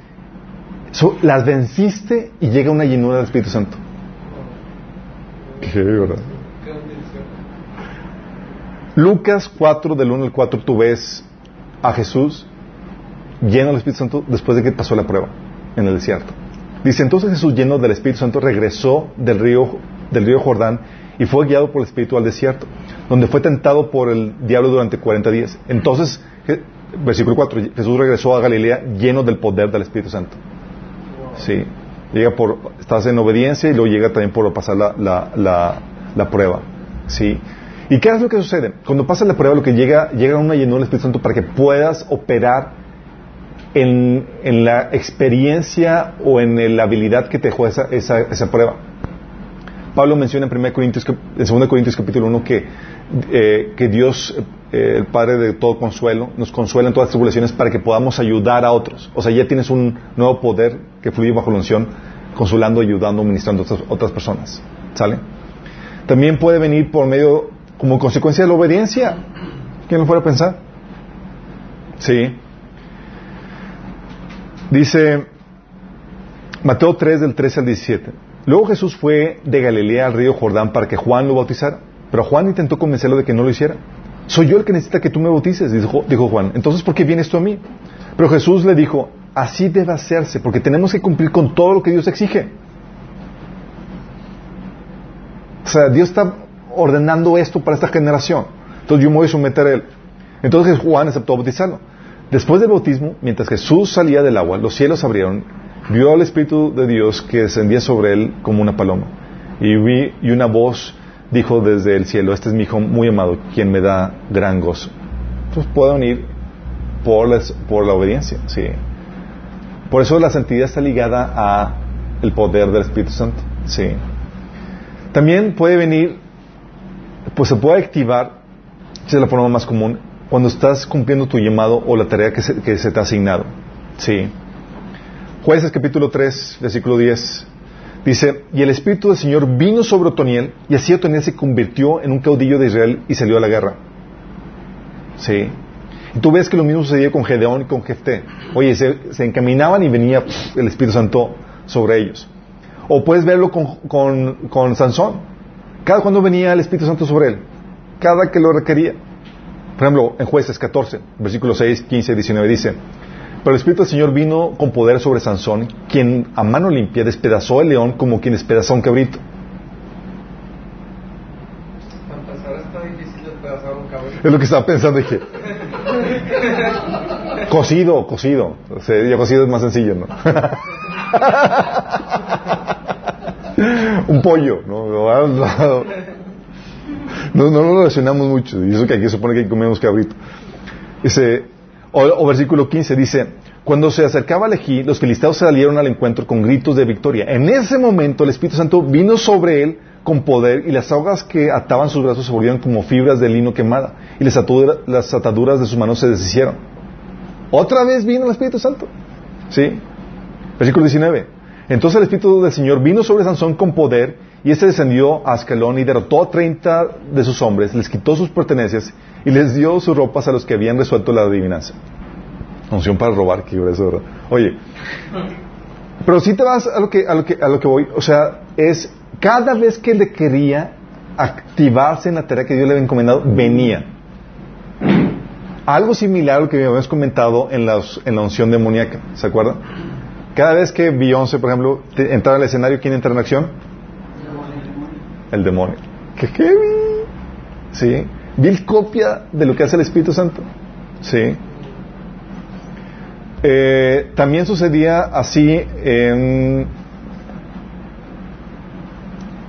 Speaker 1: so- las venciste y llega una llenura del Espíritu Santo. Qué verdad. Lucas 4, del 1 al 4, tú ves a Jesús lleno del Espíritu Santo después de que pasó la prueba en el desierto. Dice, entonces Jesús lleno del Espíritu Santo regresó del río, del río Jordán y fue guiado por el Espíritu al desierto, donde fue tentado por el diablo durante 40 días. Entonces, versículo 4, Jesús regresó a Galilea lleno del poder del Espíritu Santo. Sí. Llega por, estás en obediencia y luego llega también por pasar la, la, la, la prueba. ¿Sí? ¿Y qué es lo que sucede? Cuando pasa la prueba, lo que llega, llega una llenura del Espíritu Santo para que puedas operar en, en la experiencia o en la habilidad que te dejó esa, esa, prueba. Pablo menciona en 1 Corintios, en 2 Corintios capítulo 1 que, eh, que Dios, eh, el Padre de todo consuelo, nos consuela en todas las tribulaciones para que podamos ayudar a otros. O sea, ya tienes un nuevo poder que fluye bajo la unción, consolando, ayudando, ministrando a otras personas. ¿Sale? También puede venir por medio, como consecuencia de la obediencia. ¿Quién lo fuera a pensar? Sí. Dice Mateo 3 del 13 al 17. Luego Jesús fue de Galilea al río Jordán para que Juan lo bautizara. Pero Juan intentó convencerlo de que no lo hiciera. Soy yo el que necesita que tú me bautices, dijo, dijo Juan. Entonces, ¿por qué vienes tú a mí? Pero Jesús le dijo, así debe hacerse, porque tenemos que cumplir con todo lo que Dios exige. O sea, Dios está ordenando esto para esta generación. Entonces yo me voy a someter a él. Entonces Juan aceptó bautizarlo. Después del bautismo, mientras Jesús salía del agua, los cielos abrieron, vio al Espíritu de Dios que descendía sobre él como una paloma. Y, vi, y una voz dijo desde el cielo, este es mi hijo muy amado, quien me da gran gozo. Entonces pueden ir por, por la obediencia, sí. Por eso la santidad está ligada a el poder del Espíritu Santo, sí. También puede venir, pues se puede activar, esa es la forma más común, cuando estás cumpliendo tu llamado o la tarea que se, te ha asignado. Sí. Jueces capítulo 3, versículo 10. Dice, y el Espíritu del Señor vino sobre Otoniel, y así Otoniel se convirtió en un caudillo de Israel y salió a la guerra. Sí. Y tú ves que lo mismo sucedía con Gedeón y con Jefté. Oye, se, encaminaban y venía el Espíritu Santo sobre ellos. O puedes verlo con, con Sansón. Cada cuando venía el Espíritu Santo sobre él. Cada que lo requería. Por ejemplo, en Jueces 14, versículos 6, 15 y 19 dice, pero el Espíritu del Señor vino con poder sobre Sansón, quien a mano limpia despedazó el león como quien despedazó un cabrito.
Speaker 3: Para empezar, está difícil despedazar un cabrón.
Speaker 1: Es lo que estaba pensando, dije. cocido, cocido. O sea, ya cocido es más sencillo, ¿no? un pollo, ¿no? No, no lo relacionamos mucho. Y eso que aquí se supone que comemos cabrito. Dice, o, o, versículo 15 dice, cuando se acercaba al Ejí, los filisteos salieron al encuentro con gritos de victoria. En ese momento el Espíritu Santo vino sobre él con poder y las sogas que ataban sus brazos se volvieron como fibras de lino quemada y las, las ataduras de sus manos se deshicieron. Otra vez vino el Espíritu Santo. ¿Sí? Versículo 19. Entonces el Espíritu del Señor vino sobre Sansón con poder y este descendió a Ascalón y derrotó a 30 de sus hombres, les quitó sus pertenencias y les dio sus ropas a los que habían resuelto la adivinanza. Unción para robar, que ¿verdad? Oye, pero si te vas a lo que, a lo que, a lo que voy, o sea, es cada vez que le quería activarse en la tarea que Dios le había encomendado, venía. Algo similar a lo que habíamos comentado en en la unción demoníaca, ¿se acuerdan? Cada vez que Beyoncé, por ejemplo, entraba al escenario, ¿quién entra en acción? El demonio. ¡Qué heavy! ¿Sí? Vil copia de lo que hace el Espíritu Santo. ¿Sí? Eh, también sucedía así en...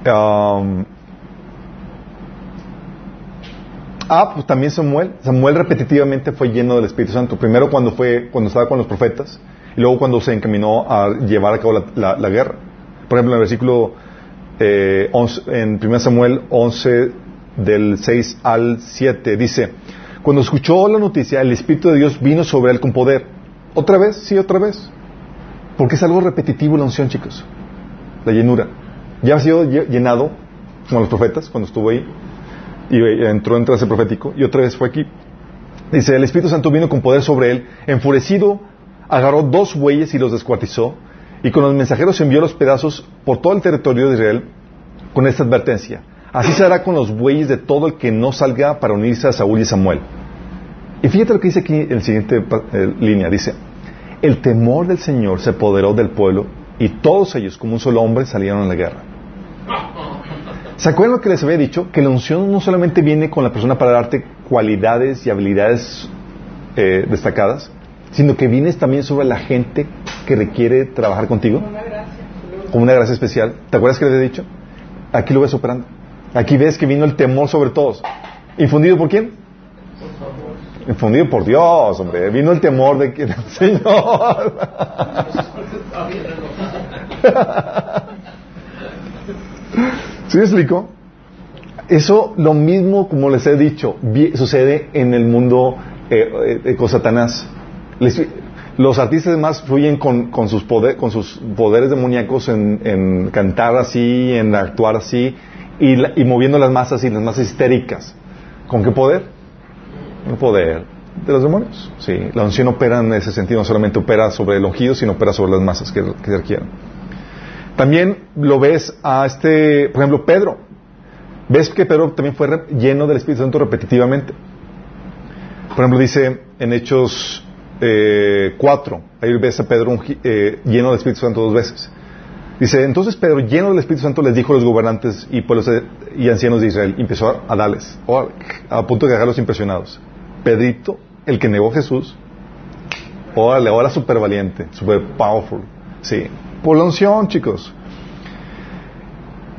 Speaker 1: Um, ah, pues también Samuel. Samuel repetitivamente fue lleno del Espíritu Santo. Primero cuando fue, cuando estaba con los profetas, y luego cuando se encaminó a llevar a cabo la, la, guerra. Por ejemplo, en el versículo eh, 11, en 1 Samuel 11, del 6 al 7, dice, cuando escuchó la noticia, el Espíritu de Dios vino sobre él con poder. ¿Otra vez? Sí, otra vez. Porque es algo repetitivo la unción, chicos. La llenura. Ya ha sido llenado, como los profetas, cuando estuvo ahí, y entró en trance profético, y otra vez fue aquí. Dice, el Espíritu Santo vino con poder sobre él, enfurecido, agarró dos bueyes y los descuartizó, y con los mensajeros envió los pedazos por todo el territorio de Israel con esta advertencia. Así se hará con los bueyes de todo el que no salga para unirse a Saúl y Samuel. Y fíjate lo que dice aquí en la siguiente eh, línea. Dice, el temor del Señor se apoderó del pueblo y todos ellos, como un solo hombre, salieron a la guerra. ¿Se acuerdan lo que les había dicho? Que la unción no solamente viene con la persona para darte cualidades y habilidades eh, destacadas, sino que vienes también sobre la gente que requiere trabajar contigo. con una gracia especial. ¿Te acuerdas que le había dicho? Aquí lo ves operando. Aquí ves que vino el temor sobre todos. ¿Infundido por quién? Infundido por Dios, hombre. Vino el temor de que el Señor. ¿Sí me explico? Eso, lo mismo, como les he dicho, sucede en el mundo eh, eh, con Satanás. Los artistas más fluyen con, sus poderes demoníacos en, en cantar así, en actuar así, y, la- y moviendo las masas y las masas histéricas. ¿Con qué poder? El poder de los demonios. Sí, la unción opera en ese sentido, no solamente opera sobre el ungido, sino opera sobre las masas que, se requieren. También lo ves a este, por ejemplo, Pedro. Ves que Pedro también fue lleno del Espíritu Santo repetitivamente. Por ejemplo, dice en Hechos eh, 4, ahí ves a Pedro eh, lleno del Espíritu Santo dos veces. Dice, entonces Pedro, lleno del Espíritu Santo, les dijo a los gobernantes y pueblos y ancianos de Israel, empezó a, darles, órale, a punto de dejarlos impresionados. Pedrito, el que negó a Jesús, órale, ahora súper valiente, súper powerful. Sí, por la unción, chicos.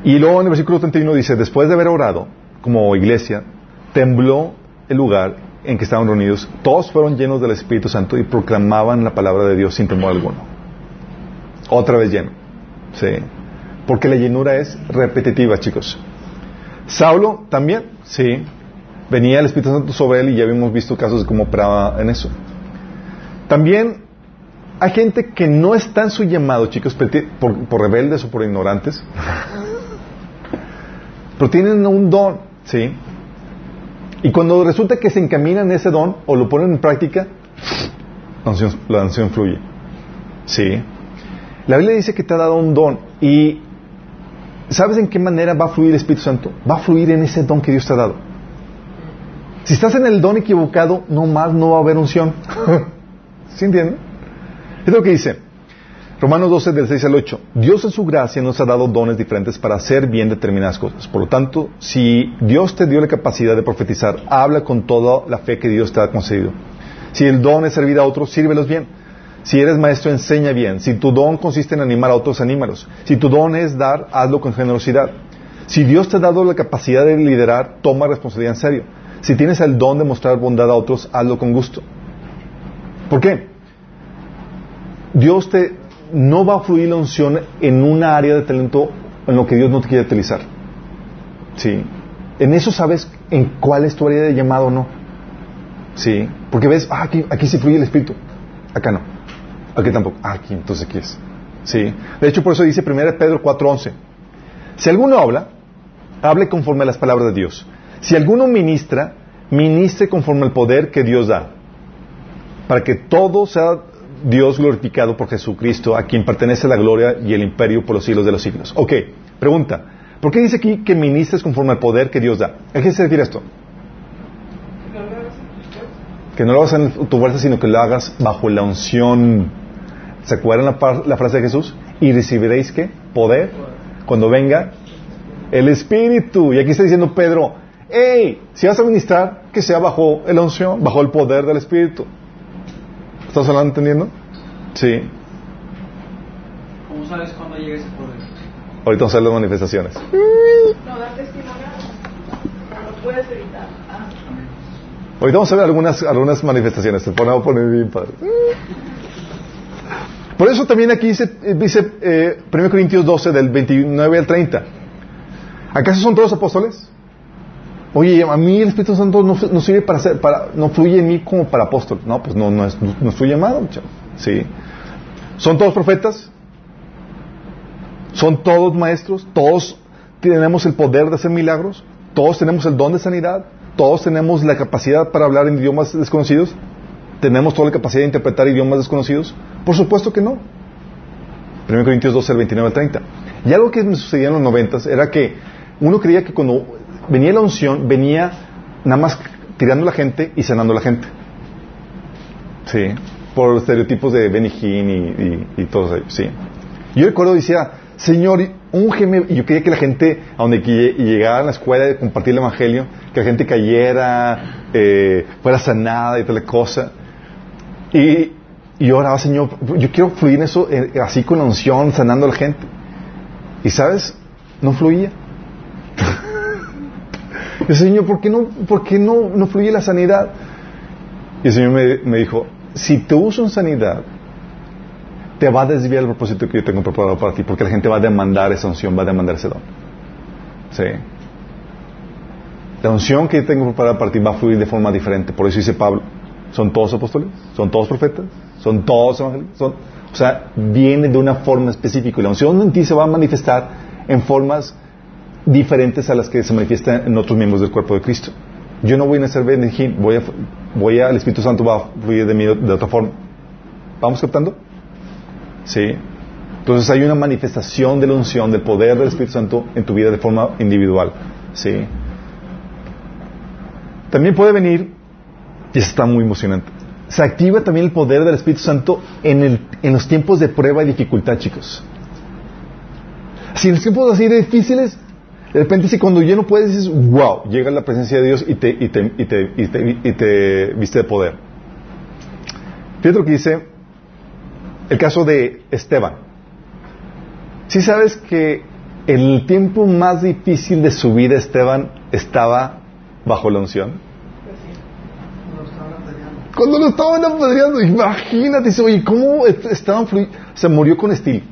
Speaker 1: Y luego en el versículo 31 dice, después de haber orado como iglesia, tembló el lugar en que estaban reunidos. Todos fueron llenos del Espíritu Santo y proclamaban la palabra de Dios sin temor alguno. Otra vez lleno. Sí. Porque la llenura es repetitiva, chicos. Saulo también, sí. Venía el Espíritu Santo sobre él y ya habíamos visto casos de cómo operaba en eso. También hay gente que no está en su llamado, chicos, por, por rebeldes o por ignorantes. Pero tienen un don, ¿sí? Y cuando resulta que se encaminan ese don o lo ponen en práctica, la unción, la unción fluye. ¿Sí? La Biblia dice que te ha dado un don y ¿sabes en qué manera va a fluir el Espíritu Santo? Va a fluir en ese don que Dios te ha dado. Si estás en el don equivocado, no más no va a haber unción. ¿Sí entienden? Es lo que dice. Romanos 12 del 6 al 8. Dios en su gracia nos ha dado dones diferentes para hacer bien determinadas cosas. Por lo tanto, si Dios te dio la capacidad de profetizar, habla con toda la fe que Dios te ha concedido. Si el don es servir a otros, sírvelos bien. Si eres maestro, enseña bien. Si tu don consiste en animar a otros, anímalos. Si tu don es dar, hazlo con generosidad. Si Dios te ha dado la capacidad de liderar, toma responsabilidad en serio. Si tienes el don de mostrar bondad a otros, hazlo con gusto. ¿Por qué? Dios te no va a fluir la unción en una área de talento en lo que Dios no te quiere utilizar. Sí. En eso sabes en cuál es tu área de llamado o no. Sí. Porque ves, ah, aquí, aquí sí fluye el Espíritu. Acá no. Aquí tampoco. Ah, aquí, entonces aquí es. Sí. De hecho, por eso dice 1 Pedro 4:11. Si alguno habla, hable conforme a las palabras de Dios. Si alguno ministra, ministre conforme al poder que Dios da. Para que todo sea Dios glorificado por Jesucristo, a quien pertenece la gloria y el imperio por los siglos de los siglos. Ok, pregunta. ¿Por qué dice aquí que ministres conforme al poder que Dios da? ¿A qué se refiere esto? Que no lo hagas en tu fuerza, sino que lo hagas bajo la unción. ¿Se acuerdan la, la frase de Jesús? Y recibiréis qué? Poder. Cuando venga el Espíritu. Y aquí está diciendo Pedro, hey, si vas a ministrar, que sea bajo la unción, bajo el poder del Espíritu. ¿Estás hablando entendiendo? Sí.
Speaker 2: ¿Cómo sabes cuándo llega ese poder?
Speaker 1: Ahorita vamos a ver las manifestaciones.
Speaker 4: No, dar testimonio no lo puedes evitar. Ah.
Speaker 1: Ahorita vamos a ver algunas, algunas manifestaciones. Se pone a poner bien padre. Por eso también aquí dice, dice eh, 1 Corintios 12, del 29 al 30. ¿Acaso son todos apóstoles? Oye, a mí el Espíritu Santo no, sirve para ser, para, no fluye en mí como para apóstol. No, pues no, no es, no, llamado, muchacho. Sí. ¿Son todos profetas? ¿Son todos maestros? ¿Todos tenemos el poder de hacer milagros? ¿Todos tenemos el don de sanidad? ¿Todos tenemos la capacidad para hablar en idiomas desconocidos? ¿Tenemos toda la capacidad de interpretar idiomas desconocidos? Por supuesto que no. 1 Corintios 12, el 29 al 30. Y algo que me sucedía en los 90 era que uno creía que cuando venía la unción, venía nada más tirando a la gente y sanando a la gente. Sí. Por estereotipos de Benny y, y, y todos ellos. Sí. Yo recuerdo, decía, Señor, úngeme. Y yo quería que la gente, a donde llegara a la escuela de compartir el evangelio, que la gente cayera, eh, fuera sanada y tal cosa. Y, y yo oraba, Señor, yo quiero fluir en eso, eh, así con la unción, sanando a la gente. Y sabes, no fluía. El Señor, ¿por qué no, por qué no, fluye la sanidad? Y el Señor me, dijo, si te uso en sanidad, te va a desviar el propósito que yo tengo preparado para ti, porque la gente va a demandar esa unción, va a demandar ese don. Sí. La unción que yo tengo preparada para ti va a fluir de forma diferente. Por eso dice Pablo, ¿son todos apóstoles? ¿Son todos profetas? ¿Son todos evangelistas? ¿Son? O sea, viene de una forma específica. Y la unción en ti se va a manifestar en formas diferentes a las que se manifiestan en otros miembros del cuerpo de Cristo. Yo no voy a ser bendijin, voy a, voy a, el Espíritu Santo va a fluir de mí de otra forma. ¿Vamos captando? Sí. Entonces hay una manifestación de la unción, del poder del Espíritu Santo en tu vida de forma individual. Sí. También puede venir, y está muy emocionante, se activa también el poder del Espíritu Santo en, el, en los tiempos de prueba y dificultad, chicos. Si en los tiempos así de difíciles, de repente si cuando ya no puedes dices, wow, llega la presencia de Dios y te, y te, y te, viste de poder. Fíjate lo que dice el caso de Esteban. Si sabes que el tiempo más difícil de su vida Esteban estaba bajo la unción? Cuando lo estaban apedreando, imagínate, dice, oye, ¿cómo estaban fluyendo? Se murió con estilo.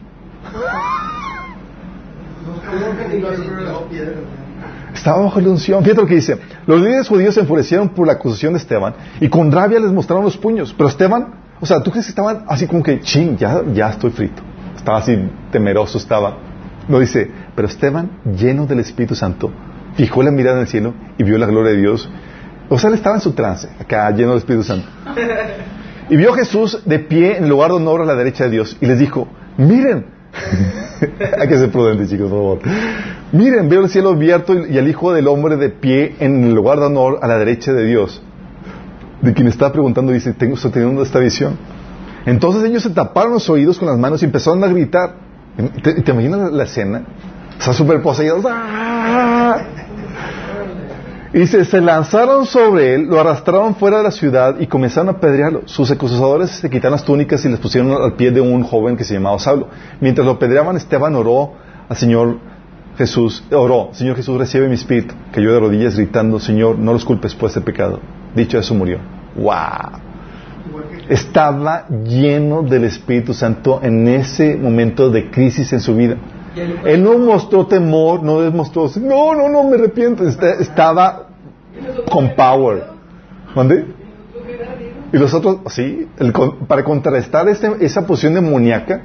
Speaker 1: Estaba bajo la unción. Fíjate lo que dice. Los líderes judíos se enfurecieron por la acusación de Esteban y con rabia les mostraron los puños. Pero Esteban, o sea, ¿tú crees que estaban así como que, ching, ya, ya estoy frito? Estaba así temeroso, estaba. No dice, pero Esteban, lleno del Espíritu Santo, fijó la mirada en el cielo y vio la gloria de Dios. O sea, él estaba en su trance, acá lleno del Espíritu Santo. Y vio a Jesús de pie en el lugar de honor a la derecha de Dios y les dijo, miren, hay que ser prudentes chicos, por favor. Miren, veo el cielo abierto y el Hijo del Hombre de pie en el lugar de honor a la derecha de Dios. De quien está preguntando dice, tengo, teniendo esta visión. Entonces ellos se taparon los oídos con las manos y empezaron a gritar. ¿Te, te imaginas la escena? Está súper poseídos. ¡Ah! Y se, lanzaron sobre él, lo arrastraron fuera de la ciudad y comenzaron a apedrearlo. Sus acusadores se quitaron las túnicas y les pusieron al pie de un joven que se llamaba Saulo. Mientras lo apedreaban, Esteban oró al Señor Jesús, oró, Señor Jesús, recibe mi espíritu, yo de rodillas gritando, Señor, no los culpes por este pecado. Dicho eso, murió. ¡Wow! Estaba lleno del Espíritu Santo en ese momento de crisis en su vida. Él no mostró temor, no demostró, no, no, no, me arrepiento. Estaba con power. ¿Dónde? Y los otros, sí, el, para contrarrestar este, esa posición demoníaca,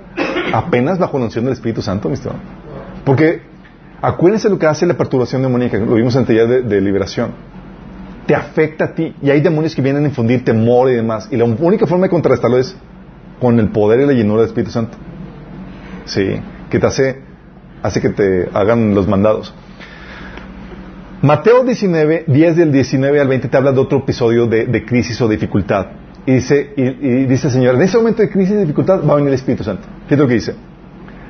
Speaker 1: apenas bajo la unción del Espíritu Santo, mi estimado. Porque acuérdense lo que hace la perturbación demoníaca, lo vimos antes ya de, de liberación. Te afecta a ti y hay demonios que vienen a infundir temor y demás. Y la única forma de contrarrestarlo es con el poder y la llenura del Espíritu Santo. Sí, que te hace hace que te hagan los mandados. Mateo 19, 10 del 19 al 20 te habla de otro episodio de, de crisis o dificultad. Y dice, y, y dice el Señor, en ese momento de crisis y dificultad va a venir el Espíritu Santo. Fíjate lo que dice.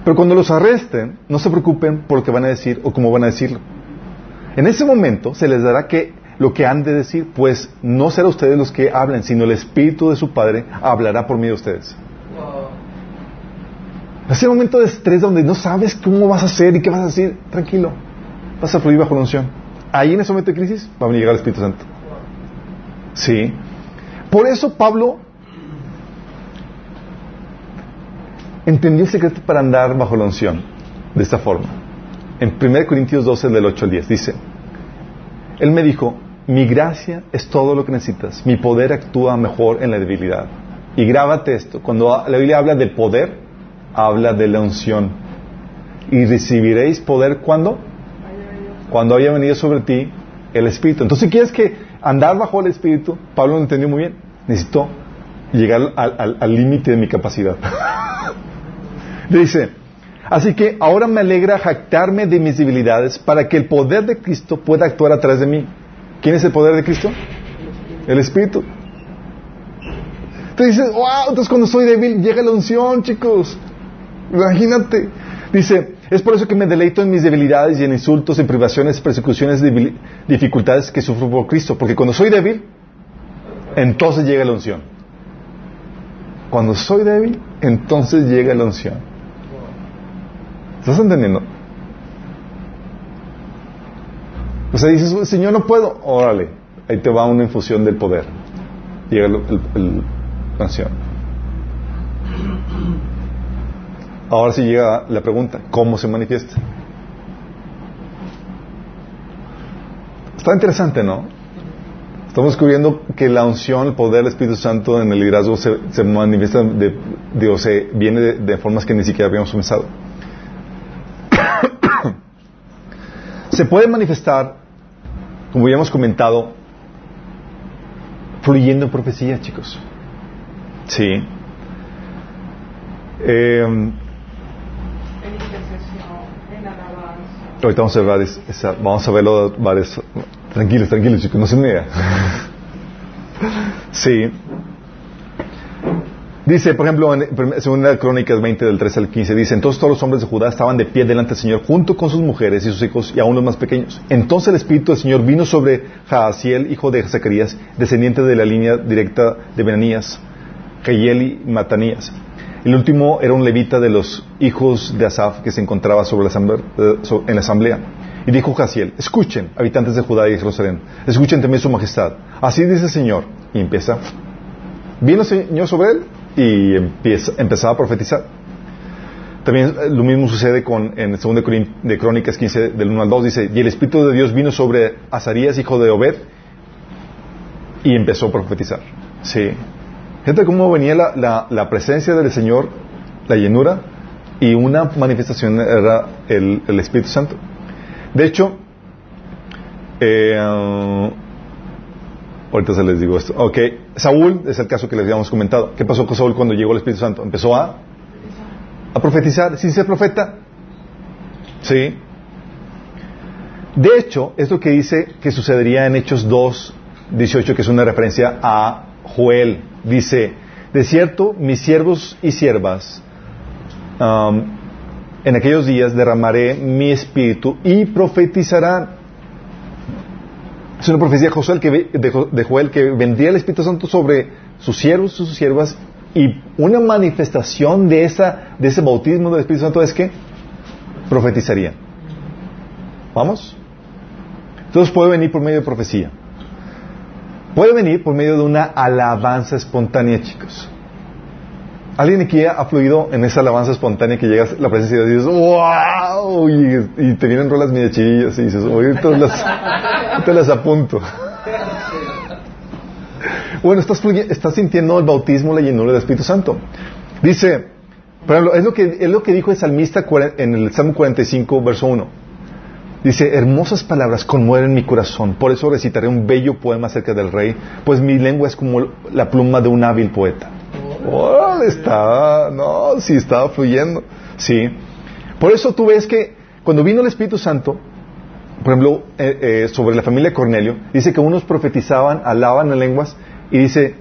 Speaker 1: Pero cuando los arresten, no se preocupen por lo que van a decir o cómo van a decirlo. En ese momento se les dará que lo que han de decir, pues no será ustedes los que hablen, sino el Espíritu de su Padre hablará por medio de ustedes. Ese momento de estrés donde no sabes cómo vas a hacer y qué vas a decir, tranquilo, vas a fluir bajo la unción. Ahí en ese momento de crisis va a llegar el Espíritu Santo. Sí. Por eso Pablo entendió el secreto para andar bajo la unción de esta forma. En 1 Corintios 12, del 8 al 10, dice, Él me dijo, mi gracia es todo lo que necesitas, mi poder actúa mejor en la debilidad. Y grábate esto, cuando la Biblia habla del poder, habla de la unción. Y recibiréis poder cuando? Cuando haya venido sobre ti el Espíritu. Entonces, si quieres que andar bajo el Espíritu, Pablo lo entendió muy bien. Necesito llegar al límite de mi capacidad. Dice, así que ahora me alegra jactarme de mis debilidades para que el poder de Cristo pueda actuar a través de mí. ¿Quién es el poder de Cristo? El Espíritu. Entonces dices, wow, entonces cuando soy débil llega la unción, chicos. Imagínate. Dice, es por eso que me deleito en mis debilidades y en insultos, en privaciones, persecuciones, dificultades que sufro por Cristo. Porque cuando soy débil, entonces llega la unción. Cuando soy débil, entonces llega la unción. ¿Estás entendiendo? O sea, dices, Señor, no puedo. Órale, ahí te va una infusión del poder. Llega la unción. Ahora sí llega la pregunta, ¿cómo se manifiesta? Está interesante, ¿no? Estamos descubriendo que la unción, el poder del Espíritu Santo en el liderazgo se, se manifiesta, de, digo, se viene de, de formas que ni siquiera habíamos pensado. se puede manifestar, como ya hemos comentado, fluyendo en profecía, chicos. Sí. Eh,
Speaker 4: En intercesión, en alabanza.
Speaker 1: Ahorita vamos a ver vamos a verlo. Tranquilos, tranquilos, chicos, no se me Sí. Dice, por ejemplo, en segunda Crónicas 20 del 13 al 15, dice, entonces todos los hombres de Judá estaban de pie delante del Señor, junto con sus mujeres y sus hijos, y aún los más pequeños. Entonces el Espíritu del Señor vino sobre Jaasiel, hijo de Zacarías, descendiente de la línea directa de Benanías, Jehiel y Matanías. El último era un levita de los hijos de Asaf que se encontraba sobre la asamblea- eh, en la asamblea. Y dijo Jaciel, escuchen, habitantes de Judá y Jerusalén, escuchen también su majestad. Así dice el Señor. Y empieza. Vino el Señor sobre él y empieza, empezaba a profetizar. También eh, lo mismo sucede con, en el segundo de Corin- de Crónicas 15, del 1 al 2, dice, y el Espíritu de Dios vino sobre Azarías, hijo de Obed, y empezó a profetizar. Sí. Fíjate cómo venía la, la- presencia del Señor, la llenura, y una manifestación era el, el Espíritu Santo. De hecho, eh, ah, ahorita se les digo esto. Ok, Saúl es el caso que les habíamos comentado. ¿Qué pasó con Saúl cuando llegó el Espíritu Santo? Empezó a, a profetizar, sin ser profeta. Sí. De hecho, es lo que dice que sucedería en Hechos 2, 18, que es una referencia a Joel. Dice, de cierto, mis siervos y siervas, en aquellos días derramaré mi espíritu y profetizarán. Es una profecía de, Joel que vendría el Espíritu Santo sobre sus siervos y sus siervas y una manifestación de, esa, de ese bautismo del Espíritu Santo es que profetizarían. ¿Vamos? Entonces puede venir por medio de profecía. Puede venir por medio de una alabanza espontánea, chicos. ¿Alguien aquí ha fluido en esa alabanza espontánea que llegas a la presencia de Dios wow? Y, te vienen rolas medio chillas y dices, oye, te las, apunto. Bueno, estás, estás sintiendo el bautismo, la llenura del Espíritu Santo. Dice, es lo que, es lo que dijo el salmista en el Salmo 45, verso 1. Dice, hermosas palabras conmueven mi corazón, por eso recitaré un bello poema acerca del rey, pues mi lengua es como la pluma de un hábil poeta. Órale, está, no, sí estaba fluyendo, sí. Por eso tú ves que cuando vino el Espíritu Santo, por ejemplo, eh, eh, sobre la familia de Cornelio, dice que unos profetizaban, alaban en lenguas, y dice,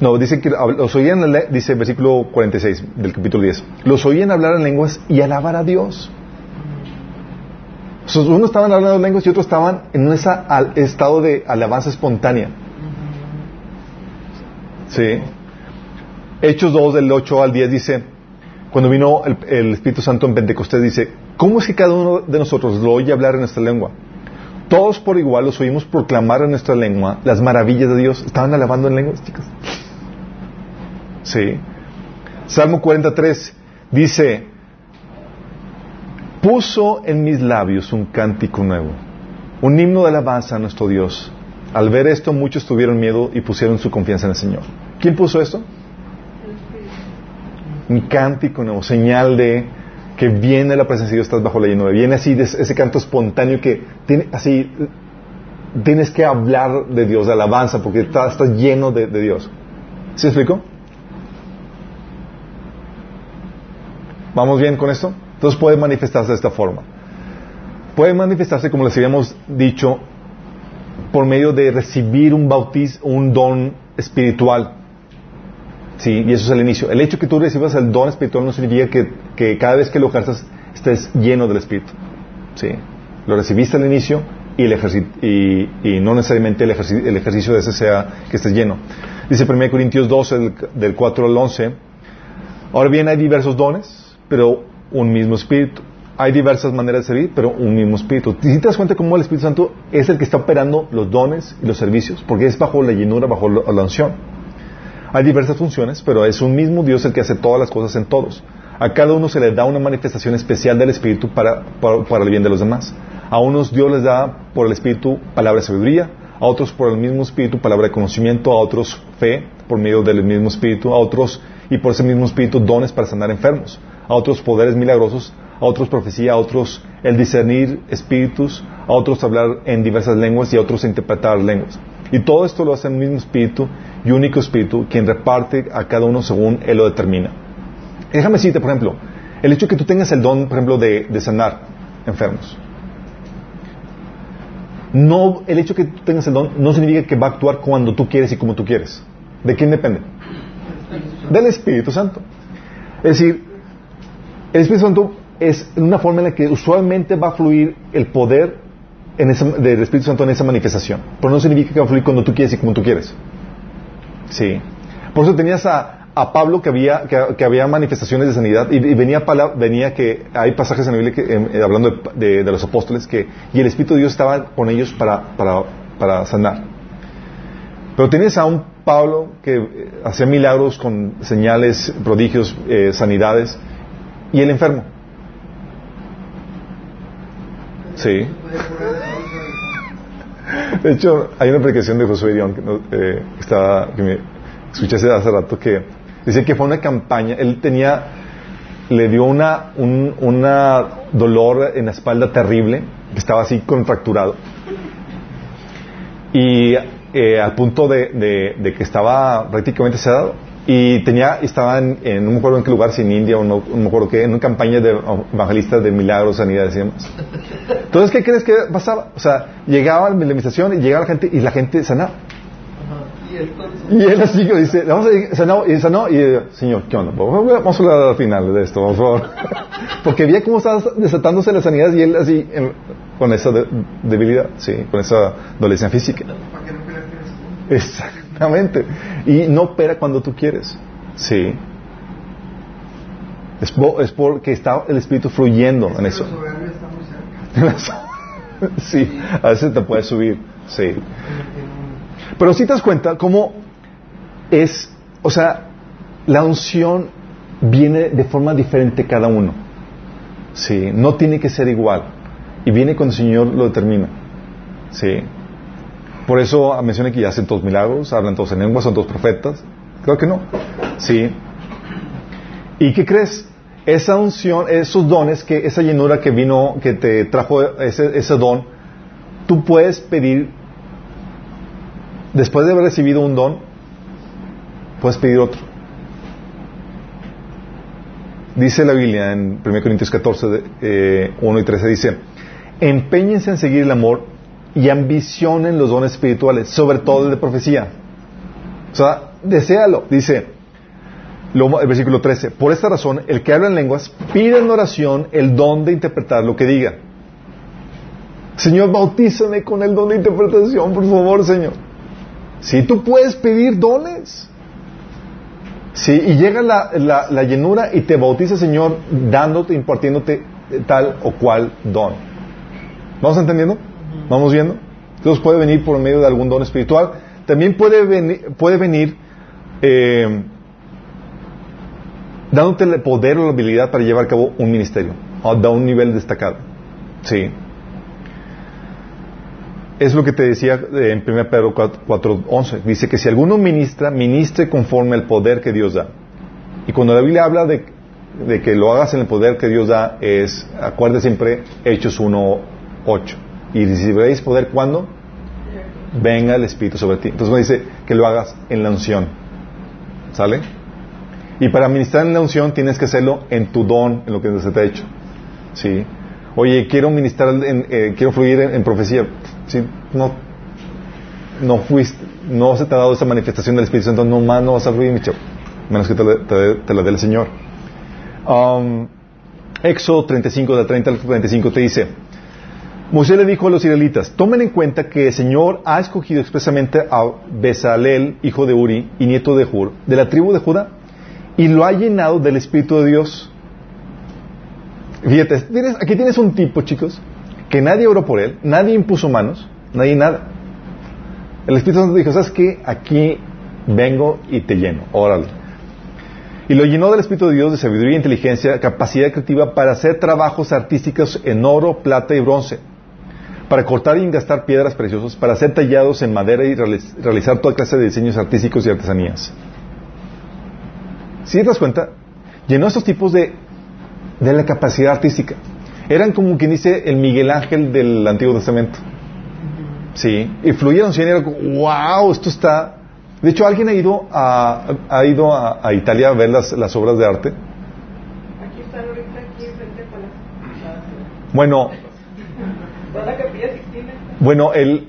Speaker 1: no, dice que los oían, dice versículo 46 del capítulo 10, los oían hablar en lenguas y alabar a Dios. Unos estaban hablando en lenguas y otros estaban en ese estado de alabanza espontánea. Sí. Hechos 2 del 8 al 10 dice, cuando vino el, Espíritu Santo en Pentecostés dice, ¿cómo es que cada uno de nosotros lo oye hablar en nuestra lengua? Todos por igual los oímos proclamar en nuestra lengua las maravillas de Dios. Estaban alabando en lenguas, chicos. Sí. Salmo 43 dice, puso en mis labios un cántico nuevo, un himno de alabanza a nuestro Dios. Al ver esto muchos tuvieron miedo y pusieron su confianza en el Señor. ¿Quién puso esto? Un cántico nuevo, señal de que viene la presencia de Dios, estás bajo la llenura. Viene así de ese canto espontáneo que tiene así tienes que hablar de Dios, de alabanza, porque estás, lleno de, de Dios. ¿Sí explico? ¿Vamos bien con esto? Entonces puede manifestarse de esta forma. Puede manifestarse, como les habíamos dicho, por medio de recibir un bautismo, un don espiritual. Sí, y eso es el inicio. El hecho que tú recibas el don espiritual no significa que, cada vez que lo ejerzas estés lleno del Espíritu. Sí, lo recibiste al inicio y, y, no necesariamente el, el ejercicio de ese sea que estés lleno. Dice 1 Corintios 12, del, del 4 al 11. Ahora bien, hay diversos dones, pero un mismo Espíritu. hay diversas maneras de servir, pero un mismo Espíritu. Si te das cuenta cómo el Espíritu Santo es el que está operando los dones y los servicios, porque es bajo la llenura, bajo la unción. Hay diversas funciones, pero es un mismo Dios el que hace todas las cosas en todos. A cada uno se le da una manifestación especial del Espíritu para, para, el bien de los demás. A unos Dios les da por el Espíritu palabra de sabiduría, a otros por el mismo Espíritu palabra de conocimiento, a otros fe por medio del mismo Espíritu, a otros y por ese mismo Espíritu dones para sanar enfermos, a otros poderes milagrosos, a otros profecía, a otros el discernir espíritus, a otros hablar en diversas lenguas y a otros interpretar lenguas. Y todo esto lo hace el mismo Espíritu y único Espíritu, quien reparte a cada uno según Él lo determina. déjame decirte, por ejemplo, el hecho que tú tengas el don, por ejemplo, de, de sanar enfermos. No, el hecho que tú tengas el don no significa que va a actuar cuando tú quieres y como tú quieres. ¿De quién depende? Del Espíritu Santo. Es decir, el Espíritu Santo es una forma en la que usualmente va a fluir el poder en del Espíritu Santo en esa manifestación. Pero no significa que va a fluir cuando tú quieres y como tú quieres. Sí. Por eso tenías a, Pablo que había, que, había manifestaciones de sanidad y, venía, venía que hay pasajes en la Biblia eh, hablando de, los apóstoles que y el Espíritu de Dios estaba con ellos para, para, para sanar. Pero tienes a un Pablo que eh, hacía milagros con señales, prodigios, eh, sanidades y el enfermo. Sí. De hecho, hay una predicación de Josué Dion que, eh, estaba, que me escuché hace rato que dice que fue una campaña, él tenía, le dio una, un una dolor en la espalda terrible, que estaba así contracturado. Y eh, al punto de, de, que estaba prácticamente sedado y tenía estaba en, no me acuerdo en qué lugar si en India o no, no me acuerdo qué en una campaña de evangelistas de milagros sanidades y demás. Entonces qué crees que pasaba o sea llegaba la administración y llegaba la gente y la gente sanaba. Y él así que dice vamos a sanó y sanó y señor qué onda vamos a hablar al final de esto por favor porque veía cómo estaba desatándose las sanidades y él así con esa debilidad sí con esa dolencia física Exactamente. Y no opera cuando tú quieres. Sí. Es, es porque está el Espíritu fluyendo en eso. sí, a veces te puede subir. Sí. Pero si te das cuenta cómo es, o sea, la unción viene de forma diferente cada uno. Sí, no tiene que ser igual. Y viene cuando el Señor lo determina. Sí. Por eso menciona que ya hacen todos milagros, hablan todos en lenguas, son todos profetas. Creo que no. Sí. ¿Y qué crees? Esa unción, esos dones, que esa llenura que vino, que te trajo ese, ese don, tú puedes pedir, después de haber recibido un don, puedes pedir otro. Dice la Biblia en 1 Corintios 14, 1 eh, y 13, dice, empeñense en seguir el amor y ambicionen los dones espirituales, sobre todo el de profecía. O sea, deséalo. Dice el versículo 13, por esta razón, el que habla en lenguas pide en oración el don de interpretar lo que diga. Señor, bautízame con el don de interpretación, por favor, Señor. Si tú puedes pedir dones. Sí, y llega la, la llenura y te bautiza, Señor, dándote, impartiéndote tal o cual don. ¿Vamos entendiendo? ¿Vamos viendo? Entonces puede venir por medio de algún don espiritual. También puede venir, puede venir eh, dándote el poder o la habilidad para llevar a cabo un ministerio, o da un nivel destacado. Sí. Es lo que te decía en 1 Pedro 4.11. Dice que si alguno ministra, ministre conforme al poder que Dios da. Y cuando la Biblia habla de, que lo hagas en el poder que Dios da, es, acuerde siempre, Hechos 1.8. Y recibiréis poder cuando venga el Espíritu sobre ti. Entonces me dice que lo hagas en la unción. ¿Sale? Y para ministrar en la unción tienes que hacerlo en tu don, en lo que se te ha hecho. ¿Sí? Oye, quiero ministrar, en, eh, quiero fluir en, profecía. ¿Sí? No, no fuiste, no se te ha dado esa manifestación del Espíritu Santo, no más no vas a fluir, mi Menos que te, la dé el Señor. Um, Éxodo 35, de 30 al 35 te dice, Moisés le dijo a los israelitas, tomen en cuenta que el Señor ha escogido expresamente a Bezalel, hijo de Uri y nieto de Hur, de la tribu de Judá, y lo ha llenado del Espíritu de Dios. Fíjate, aquí tienes un tipo, chicos, que nadie oró por él, nadie impuso manos, nadie nada. El Espíritu Santo dijo, ¿sabes qué? Aquí vengo y te lleno, órale. Y lo llenó del Espíritu de Dios de sabiduría, inteligencia, capacidad creativa para hacer trabajos artísticos en oro, plata y bronce, para cortar y engastar piedras preciosas, para hacer tallados en madera y realiz- realizar toda clase de diseños artísticos y artesanías. Si te das cuenta, llenó estos tipos de, de la capacidad artística. Eran como quien dice el Miguel Ángel del Antiguo Testamento. Sí, y fluyeron, sí, era como, wow, esto está... De hecho, ¿alguien ha ido a, ha ido a, a Italia a ver las, las obras de arte?
Speaker 4: Aquí están ahorita aquí frente a.
Speaker 1: Bueno,
Speaker 4: Toda la capilla Sixtina.
Speaker 1: Bueno, el,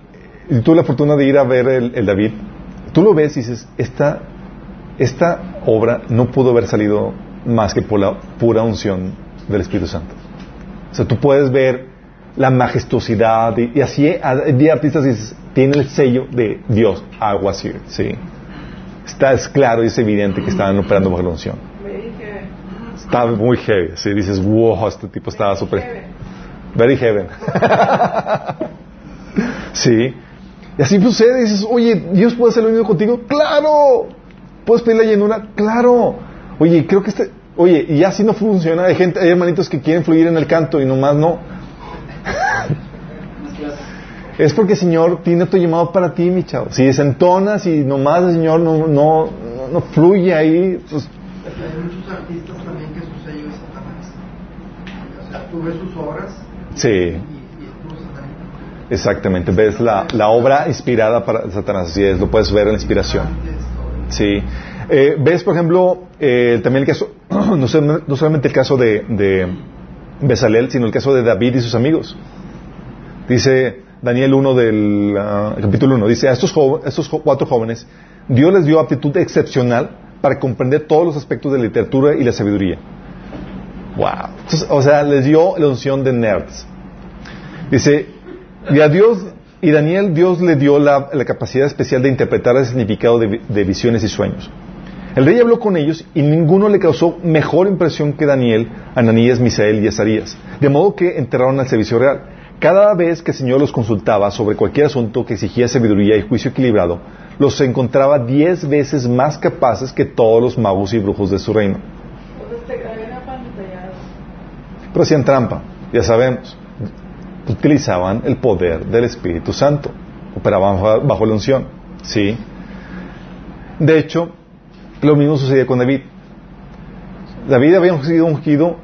Speaker 1: tuve la fortuna de ir a ver el, el David. Tú lo ves y dices, esta, esta obra no pudo haber salido más que por la pura unción del Espíritu Santo. O sea, tú puedes ver la majestuosidad y, y así hay artistas dices, tiene el sello de Dios, así, sí. Está, es claro y es evidente que estaban operando bajo la unción. Está muy heavy, sí, dices, wow, este tipo estaba súper... Very heaven. sí. Y así sucede, dices, oye, Dios puede hacer lo mismo contigo. ¡Claro! ¿Puedes pedir la llenura? ¡Claro! Oye, creo que este, oye, y así no funciona. Hay gente, hay hermanitos que quieren fluir en el canto y nomás no. es porque el Señor tiene otro llamado para ti, mi chavo. Si desentonas y nomás el Señor no, no, no, no fluye ahí, pues,
Speaker 6: Hay muchos artistas también que su sello es Satanás. O sea, tú ves sus obras
Speaker 1: sí. Exactamente, ves la, la obra inspirada para Satanás, así es, lo puedes ver en la inspiración. Sí. Eh, ves, por ejemplo, eh, también el caso, no, solamente el caso de, de Bezalel, sino el caso de David y sus amigos. Dice Daniel 1 del ah, capítulo 1, dice, a estos, jo- estos cuatro jóvenes, Dios les dio aptitud excepcional para comprender todos los aspectos de la literatura y la sabiduría. Wow. O sea, les dio la unción de nerds. Dice, y a Dios, y Daniel, Dios le dio la, capacidad especial de interpretar el significado de visiones y sueños. El rey habló con ellos y ninguno le causó mejor impresión que Daniel, Ananías, Misael y Azarías. De modo que entraron al servicio real. Cada vez que el Señor los consultaba sobre cualquier asunto que exigía sabiduría y juicio equilibrado, los encontraba diez veces más capaces que todos los magos y brujos de su reino.
Speaker 4: Entonces te grabé la pantalla.
Speaker 1: Pero hacían trampa, ya sabemos. Utilizaban el poder del Espíritu Santo. Operaban bajo- la unción. ¿Sí? De hecho, lo mismo sucedía con David. David había sido ungido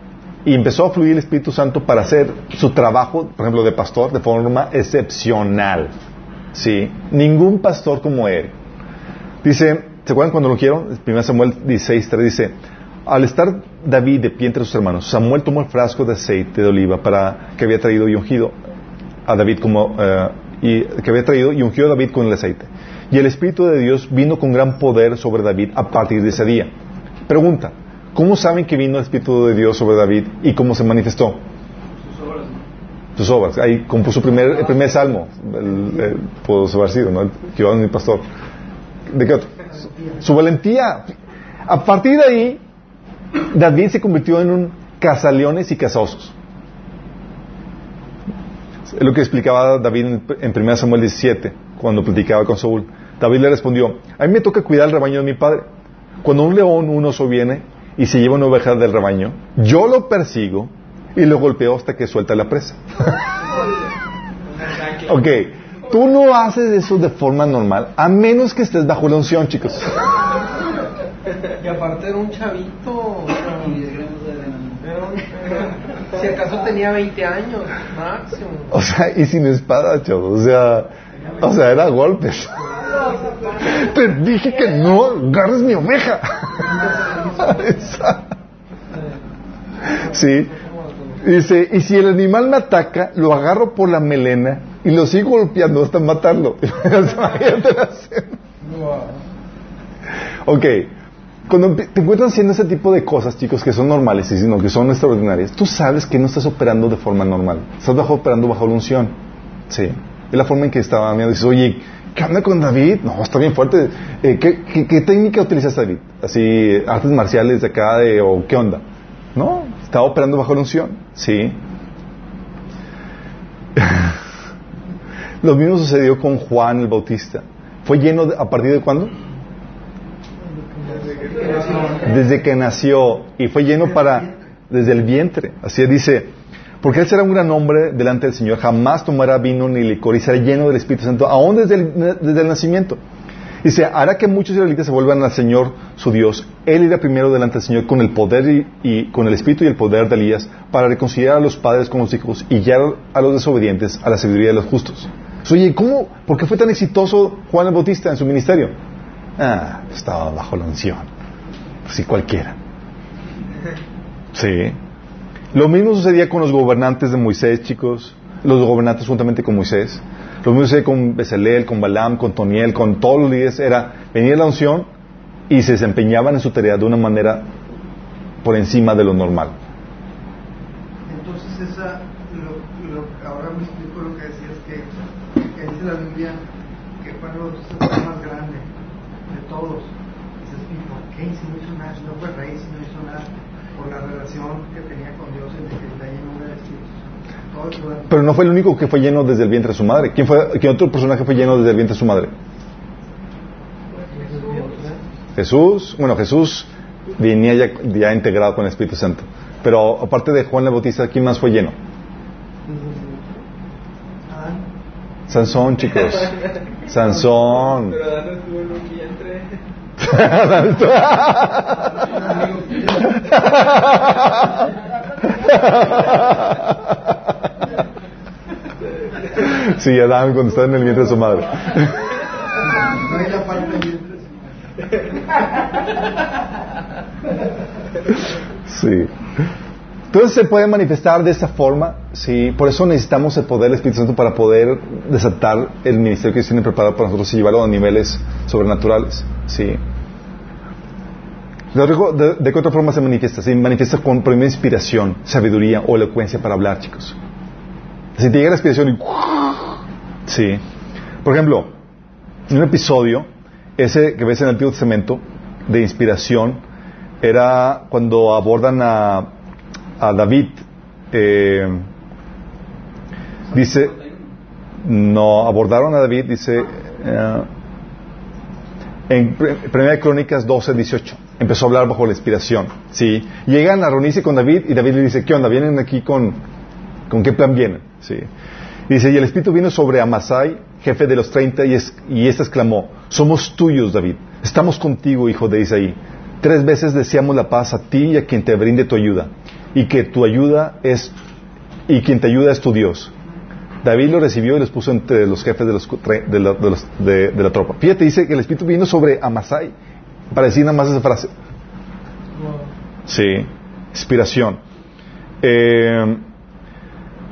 Speaker 1: y empezó a fluir el Espíritu Santo para hacer su trabajo, por ejemplo, de pastor, de forma excepcional. ¿Sí? Ningún pastor como él. Dice, ¿se acuerdan cuando lo ungieron? 1 Samuel 16, 3 dice, al estar David de pie entre sus hermanos, Samuel tomó el frasco de aceite de oliva para que había traído y ungido a David como eh, y que había traído y ungió a David con el aceite. Y el Espíritu de Dios vino con gran poder sobre David a partir de ese día. Pregunta, ¿cómo saben que vino el Espíritu de Dios sobre David y cómo se manifestó? Sus obras. Ahí compuso primer, el primer salmo, el, el, pudo haber sido, ¿no? El que mi pastor. ¿De qué otro? Su valentía. A partir de ahí, David se convirtió en un cazaleones y cazosos. Es lo que explicaba David en, en 1 Samuel 17, cuando platicaba con Saúl. David le respondió, a mí me toca cuidar el rebaño de mi padre. Cuando un león, un oso viene y se lleva una oveja del rebaño, yo lo persigo y lo golpeo hasta que suelta la presa. ok, tú no haces eso de forma normal, a menos que estés bajo la unción, chicos.
Speaker 3: Y aparte era un chavito. Era un- era un- si acaso tenía 20 años, máximo.
Speaker 1: O sea, y sin espada, chavos. O sea, o sea, era golpes. Te dije que no agarres mi oveja. Sí. Dice, y si el animal me ataca, lo agarro por la melena y lo sigo golpeando hasta matarlo. Imagínate la escena. Ok, cuando te encuentras haciendo ese tipo de cosas, chicos, que son normales y sino que son extraordinarias, tú sabes que no estás operando de forma normal. Estás bajo, operando bajo la unción. Sí. Es la forma en que estaba mirando. Dices, oye, ¿qué onda con David? No, está bien fuerte. Eh, ¿qué, qué, qué técnica utilizas David? Así, artes marciales de acá, de, o qué onda. No, Estaba operando bajo la unción, sí. Lo mismo sucedió con Juan el Bautista. ¿Fue lleno de- a partir de cuándo? Desde que nació. Y fue lleno para desde el vientre. Así dice, porque él será un gran hombre delante del Señor, jamás tomará vino ni licor y será lleno del Espíritu Santo, aún desde el, desde el nacimiento. Dice, hará que muchos israelitas se vuelvan al Señor su Dios. Él irá primero delante del Señor con el poder y, y con el espíritu y el poder de Elías para reconciliar a los padres con los hijos y guiar a los desobedientes a la sabiduría de los justos. Oye, ¿cómo? ¿Por qué fue tan exitoso Juan el Bautista en su ministerio? Ah, estaba bajo la unción. Así cualquiera. Sí. Lo mismo sucedía con los gobernantes de Moisés, chicos. Los gobernantes juntamente con Moisés. Lo mismo sucedía con Bezalel, con Balaam, con Toniel, con todos los líderes. Era, venía la unción y se desempeñaban en su tarea de una manera por encima de lo normal.
Speaker 6: Entonces esa, lo, lo, ahora me explico lo que decías que, que dice la Biblia que Juan el Bautista fue el más grande de todos. Dices, ¿y por qué? Hizo nada, no hizo por la relación que tenía con Dios en que está lleno del Espíritu Santo. Todo el lugar.
Speaker 1: Pero no fue el único que fue lleno desde el vientre de su madre. ¿Quién, fue, ¿quién otro personaje fue lleno desde el vientre de su madre? Jesús. Bueno, Jesús venía ya, ya integrado con el Espíritu Santo. Pero aparte de Juan el Bautista, ¿quién más fue lleno?
Speaker 6: Adán.
Speaker 1: Sansón, chicos. Sansón. Sí, Adán cuando estaba en el vientre de su madre. Sí. Entonces se puede manifestar de esa forma, sí. Por eso necesitamos el poder del Espíritu Santo para poder desatar el ministerio que tiene preparado para nosotros y llevarlo a niveles sobrenaturales, sí. De, otra- de- ¿de qué otra forma se manifiesta? Se manifiesta con primera inspiración, sabiduría o elocuencia para hablar, chicos. Si te llega la inspiración y... Sí. Por ejemplo, en un episodio, ese que ves en el Antiguo Testamento, de inspiración, era cuando abordan a, a David. eh, dice, no, abordaron a David, dice, eh, en Pr- Primera de Crónicas 12, 18. Empezó a hablar bajo la inspiración. ¿sí? Llegan a reunirse con David y David le dice, ¿qué onda? ¿Vienen aquí con, con qué plan vienen? ¿sí? Dice, y el Espíritu vino sobre Amasai, jefe de los treinta, y, es, y éste exclamó, somos tuyos, David, estamos contigo, hijo de Isaí. Tres veces deseamos la paz a ti y a quien te brinde tu ayuda, y que tu ayuda es, y quien te ayuda es tu Dios. David lo recibió y los puso entre los jefes de, los, de, la, los- de- de la tropa. Fíjate, dice que el Espíritu vino sobre Amasai, para decir nada más esa frase. Sí, inspiración. Eh,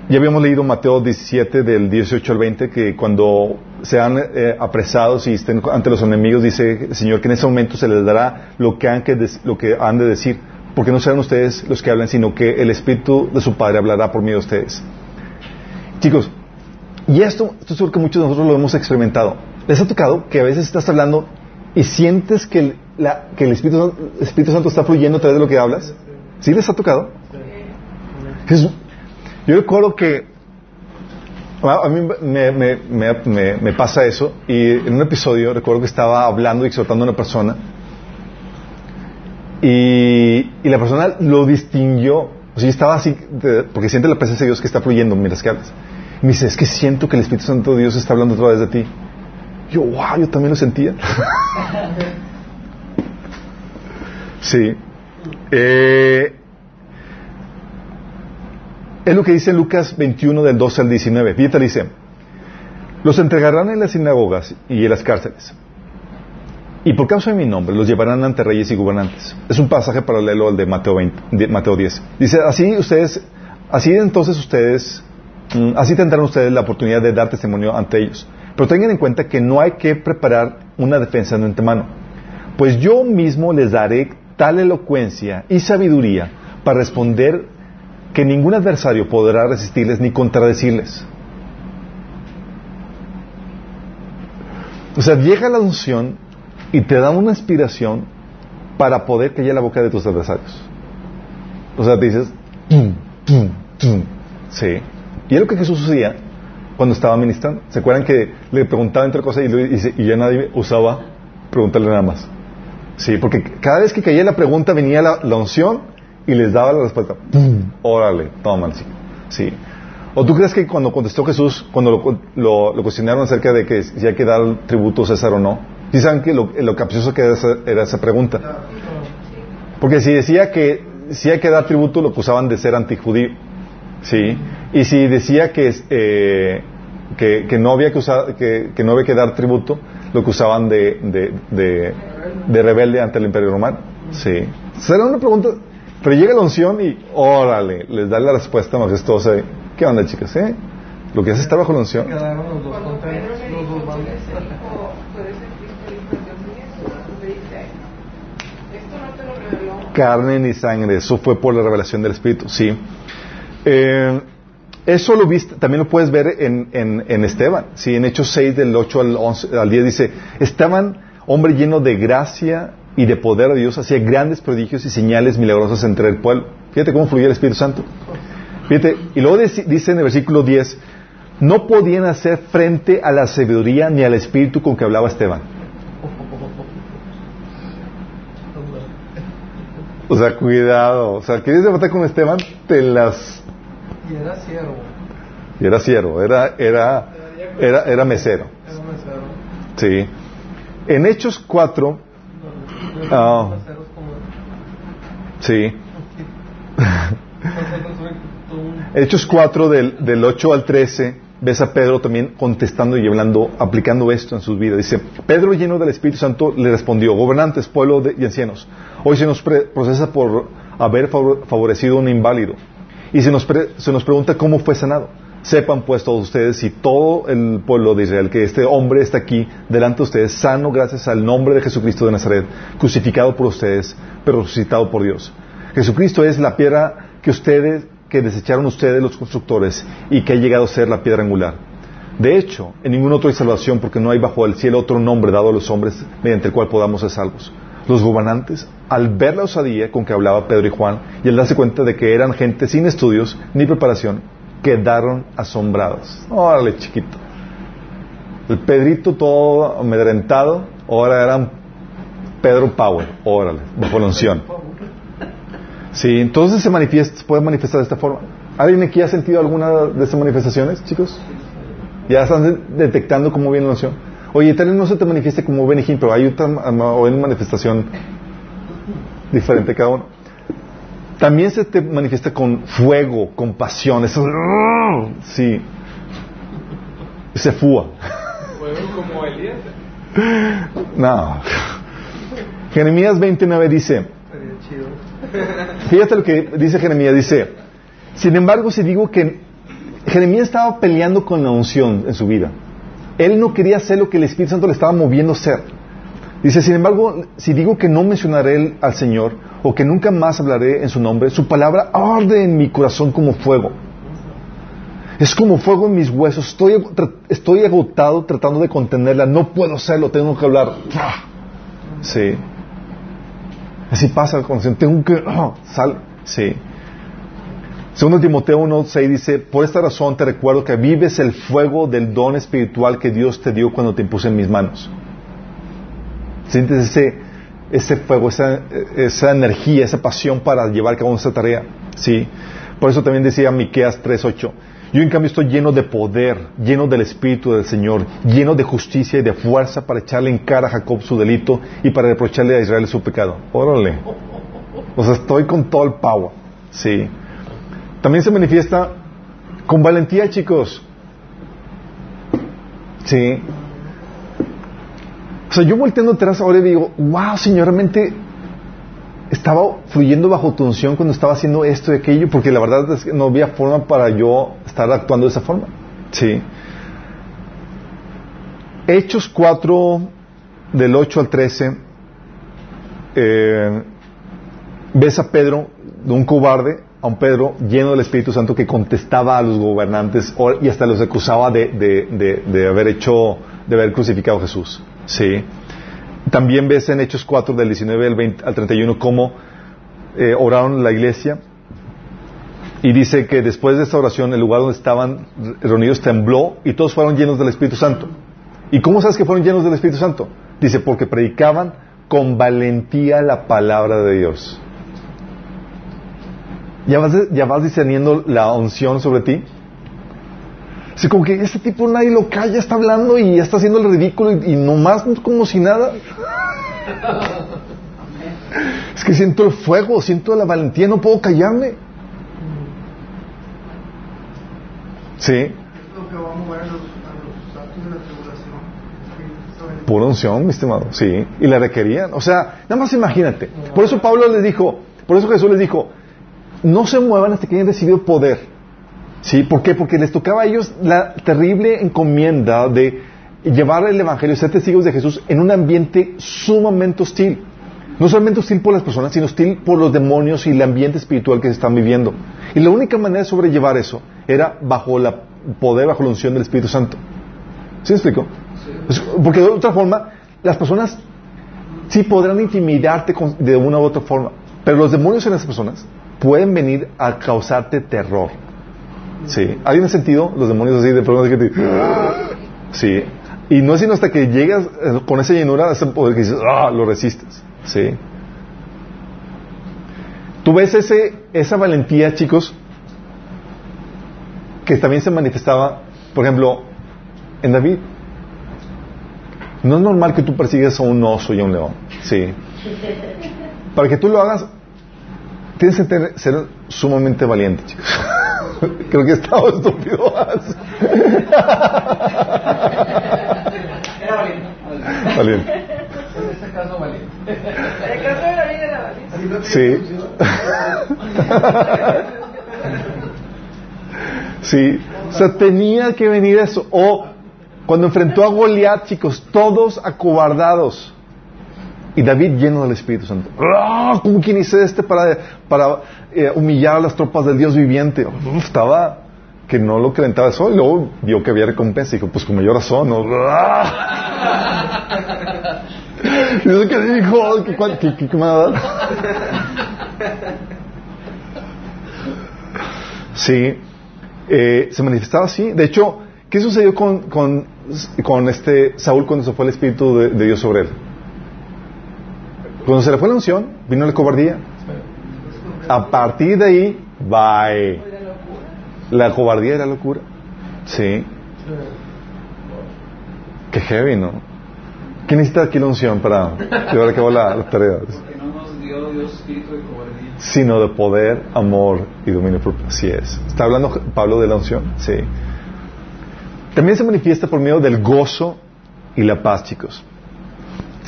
Speaker 1: ya habíamos leído Mateo 17 del 18 al 20 que cuando sean eh, apresados y estén ante los enemigos dice el Señor que en ese momento se les dará lo que han, que lo que han de decir porque no serán ustedes los que hablan sino que el Espíritu de su Padre hablará por medio de ustedes. Chicos, y esto, esto seguro que muchos de nosotros lo hemos experimentado. ¿Les ha tocado que a veces estás hablando y sientes que el, la- que el Espíritu, Espíritu Santo está fluyendo a través de lo que hablas? ¿Sí les ha tocado? Jesús- yo recuerdo que a mí me, me- me- me- me pasa eso y en un episodio recuerdo que estaba hablando y exhortando a una persona y, y la persona lo distinguió, o sea, estaba así, de- porque siente la presencia de Dios que está fluyendo mientras que hablas. Y me dice, es que siento que el Espíritu Santo de Dios está hablando a través de ti. Yo, wow, yo también lo sentía. sí. Eh, es lo que dice Lucas 21 del 12 al 19. Fíjate, dice, los entregarán en las sinagogas y en las cárceles. Y por causa de mi nombre los llevarán ante reyes y gobernantes. Es un pasaje paralelo al de Mateo, 20 de Mateo 10. Dice, así ustedes, así entonces ustedes, mm, así tendrán ustedes la oportunidad de dar testimonio ante ellos. Pero tengan en cuenta que no hay que preparar una defensa de antemano. Pues yo mismo les daré tal elocuencia y sabiduría para responder que ningún adversario podrá resistirles ni contradecirles. O sea, llega la unción y te da una inspiración para poder callar la boca de tus adversarios. O sea, te dices. Sí. Y es lo que Jesús hacía cuando estaba ministrando. ¿Se acuerdan que le preguntaba entre cosas y, y ya nadie usaba preguntarle nada más? Sí, porque cada vez que caía la pregunta venía la, la unción y les daba la respuesta. ¡Pum! Órale, toman, sí. sí. ¿O tú crees que cuando contestó Jesús, cuando lo, lo- lo cuestionaron acerca de que si hay que dar tributo a César o no, ¿sí saben que lo, lo capcioso que era esa, era esa pregunta? Porque si decía que si hay que dar tributo, lo acusaban de ser antijudío. ¿Sí? Y si decía que, eh, que, que no había que, usar, que, que no había que dar tributo, lo acusaban de, de, de, de rebelde ante el imperio romano. ¿Sí? Será una pregunta, pero llega la unción y órale, les da la respuesta majestuosa. de, ¿Qué onda, chicas? ¿Eh? Lo que hace estar bajo la unción. Carne ni sangre. Eso fue por la revelación del Espíritu, sí. Eh, eso lo viste, también lo puedes ver en, en, en Esteban, sí, en Hechos 6 del 8 al, 11, al 10 dice, Esteban, hombre lleno de gracia y de poder de Dios, hacía grandes prodigios y señales milagrosas entre el pueblo. Fíjate cómo fluía el Espíritu Santo. Fíjate, y luego dice en el versículo 10, no podían hacer frente a la sabiduría ni al espíritu con que hablaba Esteban. O sea, cuidado. O sea, ¿quieres debatir con Esteban? Te las...
Speaker 3: Y era siervo.
Speaker 1: Y era siervo, era, era, era, era mesero.
Speaker 3: Era mesero.
Speaker 1: Sí. En Hechos 4, Ah.
Speaker 3: Meseros como-
Speaker 1: sí. Hechos 4 del, del 8 al 13, ves a Pedro también contestando y hablando, aplicando esto en sus vidas. Dice, Pedro lleno del Espíritu Santo le respondió, gobernantes, pueblo de- y ancianos, hoy se nos pre- procesa por haber favor- favorecido a un inválido y se nos, pre- se nos pregunta cómo fue sanado. Sepan pues todos ustedes y todo el pueblo de Israel que este hombre está aquí delante de ustedes, sano gracias al nombre de Jesucristo de Nazaret, crucificado por ustedes, pero resucitado por Dios. Jesucristo es la piedra que ustedes, que desecharon ustedes los constructores y que ha llegado a ser la piedra angular. De hecho, en ningún otro hay salvación porque no hay bajo el cielo otro nombre dado a los hombres mediante el cual podamos ser salvos. Los gobernantes, al ver la osadía con que hablaba Pedro y Juan y al darse cuenta de que eran gente sin estudios ni preparación, quedaron asombrados. Órale, chiquito. El Pedrito todo amedrentado, ahora eran Pedro Power, órale, bajo la unción. Sí, entonces se manifiesta, se puede manifestar de esta forma. ¿Alguien aquí ha sentido alguna de estas manifestaciones, chicos? Ya están de- detectando cómo viene la unción. Oye, tal vez no se te manifieste como Benigín, pero hay otra ma- o hay una manifestación diferente cada uno. También se te manifiesta con fuego, con pasión. Eso, sí. Se fúa.
Speaker 5: Fueron como Elías.
Speaker 1: No. Jeremías 29 dice. Fíjate lo que dice Jeremías, dice, sin embargo, si digo que Jeremías estaba peleando con la unción en su vida, él no quería hacer lo que el Espíritu Santo le estaba moviendo a hacer. Dice, sin embargo, si digo que no mencionaré al Señor o que nunca más hablaré en su nombre, su palabra arde en mi corazón como fuego. Es como fuego en mis huesos. Estoy, estoy agotado tratando de contenerla. No puedo hacerlo, tengo que hablar. Sí. Así pasa con tengo que ah, sal, sí. Segundo Timoteo 1:6 dice, por esta razón te recuerdo que vives el fuego del don espiritual que Dios te dio cuando te impuse en mis manos. Sientes ese, ese fuego, esa, esa energía, esa pasión para llevar a cabo esta tarea. Sí. Por eso también decía Miqueas 3:8, yo en cambio estoy lleno de poder, lleno del Espíritu del Señor, lleno de justicia y de fuerza para echarle en cara a Jacob su delito y para reprocharle a Israel su pecado. Órale. O sea, estoy con todo el power. Sí. También se manifiesta con valentía, chicos. Sí. O sea, yo volteando atrás ahora digo, wow, Señor, realmente estaba fluyendo bajo tu unción cuando estaba haciendo esto y aquello, porque la verdad es que no había forma para yo estar actuando de esa forma. Sí. Hechos 4, del 8 al 13, eh, ves a Pedro, un cobarde, a un Pedro lleno del Espíritu Santo que contestaba a los gobernantes y hasta los acusaba de, de- de- de haber hecho, de haber crucificado a Jesús. Sí. También ves en Hechos 4, del 19 al, 20 al 31, cómo eh, oraron la iglesia Y dice que después de esta oración el lugar donde estaban reunidos tembló y todos fueron llenos del Espíritu Santo. ¿Y cómo sabes que fueron llenos del Espíritu Santo? Dice, porque predicaban con valentía la palabra de Dios. ¿Ya vas, ya vas discerniendo la unción sobre ti? Así como que este tipo nadie lo calla, está hablando y está haciendo el ridículo y, y nomás como si nada. Es que siento el fuego, siento la valentía, no puedo callarme. Sí. Pura unción, mi estimado. Sí. Y la requerían. O sea, nada más imagínate. Por eso Pablo les dijo, por eso Jesús les dijo, no se muevan hasta que hayan recibido poder. ¿Sí? ¿Por qué? Porque les tocaba a ellos la terrible encomienda de llevar el Evangelio, ser testigos de Jesús en un ambiente sumamente hostil. No solamente hostil por las personas, sino hostil por los demonios y el ambiente espiritual que se están viviendo. Y la única manera de sobrellevar eso era bajo el poder, bajo la unción del Espíritu Santo. ¿Sí me explico? Porque de otra forma, las personas sí podrán intimidarte con- de una u otra forma, pero los demonios en esas personas pueden venir a causarte terror. Sí. ¿Hay un sentido? Los demonios así de pronto que te... Sí. Y no es sino hasta que llegas eh, con esa llenura, ese poder que dices, ah, lo resistes. Sí. Tú ves ese, esa valentía, chicos, que también se manifestaba, por ejemplo, en David. No es normal que tú persigas a un oso y a un león. Sí. Para que tú lo hagas, tienes que tener- ser sumamente valiente, chicos. Creo que estaba estúpido.
Speaker 3: Era valiente.
Speaker 1: valiente.
Speaker 3: En este caso, valiente.
Speaker 4: El caso de la vida de la valiente.
Speaker 1: Sí. sí. O sea, tenía que venir eso. O cuando enfrentó a Goliat, chicos, todos acobardados. Y David lleno del Espíritu Santo. ¡Ah! ¿Cómo quien hice este para, para eh, humillar a las tropas del Dios viviente? Estaba que no lo calentaba el sol. Y luego vio que había recompensa y dijo, pues con mayor razón. ¿no? ¡Ah! Y eso que dijo, ¿qué, me va a? Sí, eh, se manifestaba así. De hecho, ¿qué sucedió con, con, este Saúl cuando se fue el Espíritu de Dios sobre él? Cuando se le fue la unción, vino la cobardía. A partir de ahí, bye. La cobardía la locura. Sí. Qué heavy, ¿no? ¿Quién necesita aquí la unción para llevar a cabo la, la tarea?
Speaker 2: Porque no nos dio Dios espíritu de cobardía.
Speaker 1: Sino de poder, amor y dominio propio. Así es. Está hablando Pablo de la unción. Sí. También se manifiesta por medio del gozo y la paz, chicos.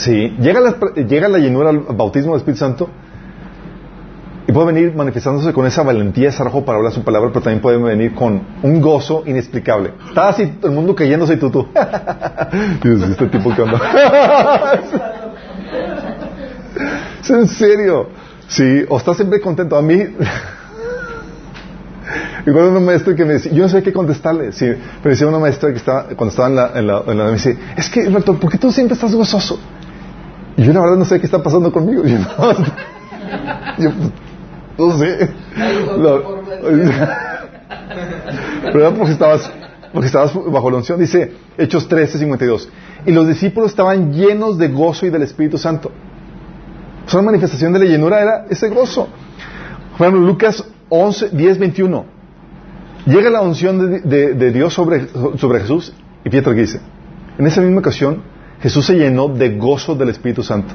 Speaker 1: Sí. Llega la, llega la llenura al bautismo del Espíritu Santo y puede venir manifestándose con esa valentía, ese arrojo para hablar su palabra, pero también puede venir con un gozo inexplicable. Está así el mundo cayéndose y tú, tú. Dios, este tipo que anda. es en serio. Sí, o estás siempre contento. A mí, igual una maestra que me decía, yo no sé qué contestarle. Sí, me decía una maestra que estaba, cuando estaba en la, en la, me dice, es que, Alberto, ¿por qué tú siempre estás gozoso? Y yo la verdad no sé qué está pasando conmigo. Yo, no, yo, no sé. Lo- ¿Verdad? Porque estabas, porque estabas bajo la unción. Dice Hechos 13, 52. Y los discípulos estaban llenos de gozo y del Espíritu Santo. Sea, la manifestación de la llenura era ese gozo. Por ejemplo, Lucas 11, 10, 21. Llega la unción de, de- de Dios sobre, sobre Jesús y Pietro dice, en esa misma ocasión Jesús se llenó de gozo del Espíritu Santo.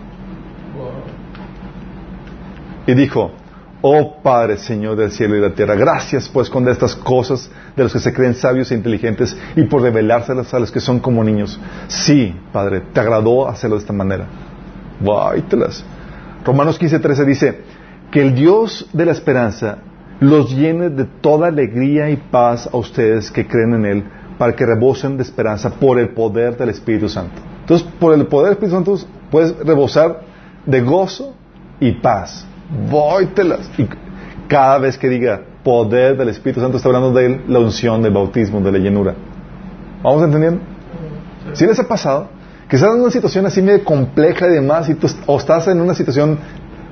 Speaker 1: Y dijo, oh Padre, Señor del cielo y de la tierra, gracias por esconder estas cosas de los que se creen sabios e inteligentes y por revelárselas a los que son como niños. Sí, Padre, te agradó hacerlo de esta manera. Váytelas. Romanos 15, 13 dice, que el Dios de la esperanza los llene de toda alegría y paz a ustedes que creen en Él, para que rebosen de esperanza por el poder del Espíritu Santo. Entonces, por el poder del Espíritu Santo puedes rebosar de gozo y paz. Vóytelas. Y cada vez que diga poder del Espíritu Santo, está hablando de la unción, del bautismo, de la llenura. ¿Vamos entendiendo? ¿Sí les ha pasado? Que estás en una situación así medio compleja y demás, y tú, o estás en una situación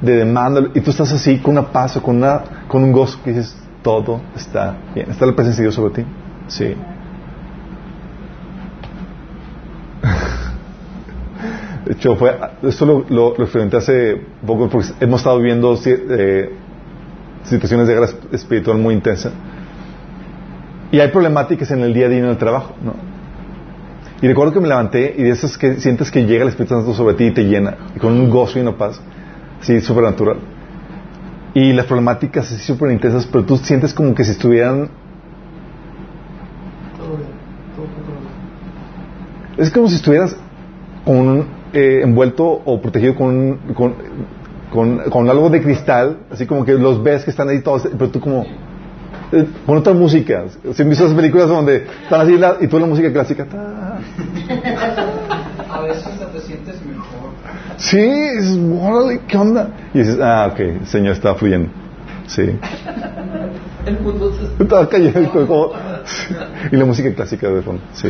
Speaker 1: de demanda, y tú estás así con una paz o con, una, con un gozo que dices, todo está bien. ¿Está la presencia de Dios sobre ti? Sí. De hecho, fue, esto lo, lo, lo experimenté hace poco porque hemos estado viviendo eh, situaciones de guerra espiritual muy intensa. Y hay problemáticas en el día a día en el trabajo, ¿no? Y recuerdo que me levanté y de esas que sientes que llega el Espíritu Santo sobre ti y te llena, y con un gozo y una paz, sí, supernatural. Y las problemáticas así súper intensas, pero tú sientes como que si estuvieran... Es como si estuvieras con eh, envuelto o protegido con, con, con, con, algo de cristal, así como que los ves que están ahí todos, pero tú como eh, con otras músicas. Si han visto esas películas donde están así la, y tú la música clásica. Ta.
Speaker 3: A veces te sientes mejor.
Speaker 1: Sí, es órale, ¿qué onda? Y dices, ah, ok, el Señor está fluyendo. Sí.
Speaker 3: El mundo se
Speaker 1: cayendo como, y la música clásica de fondo. Sí.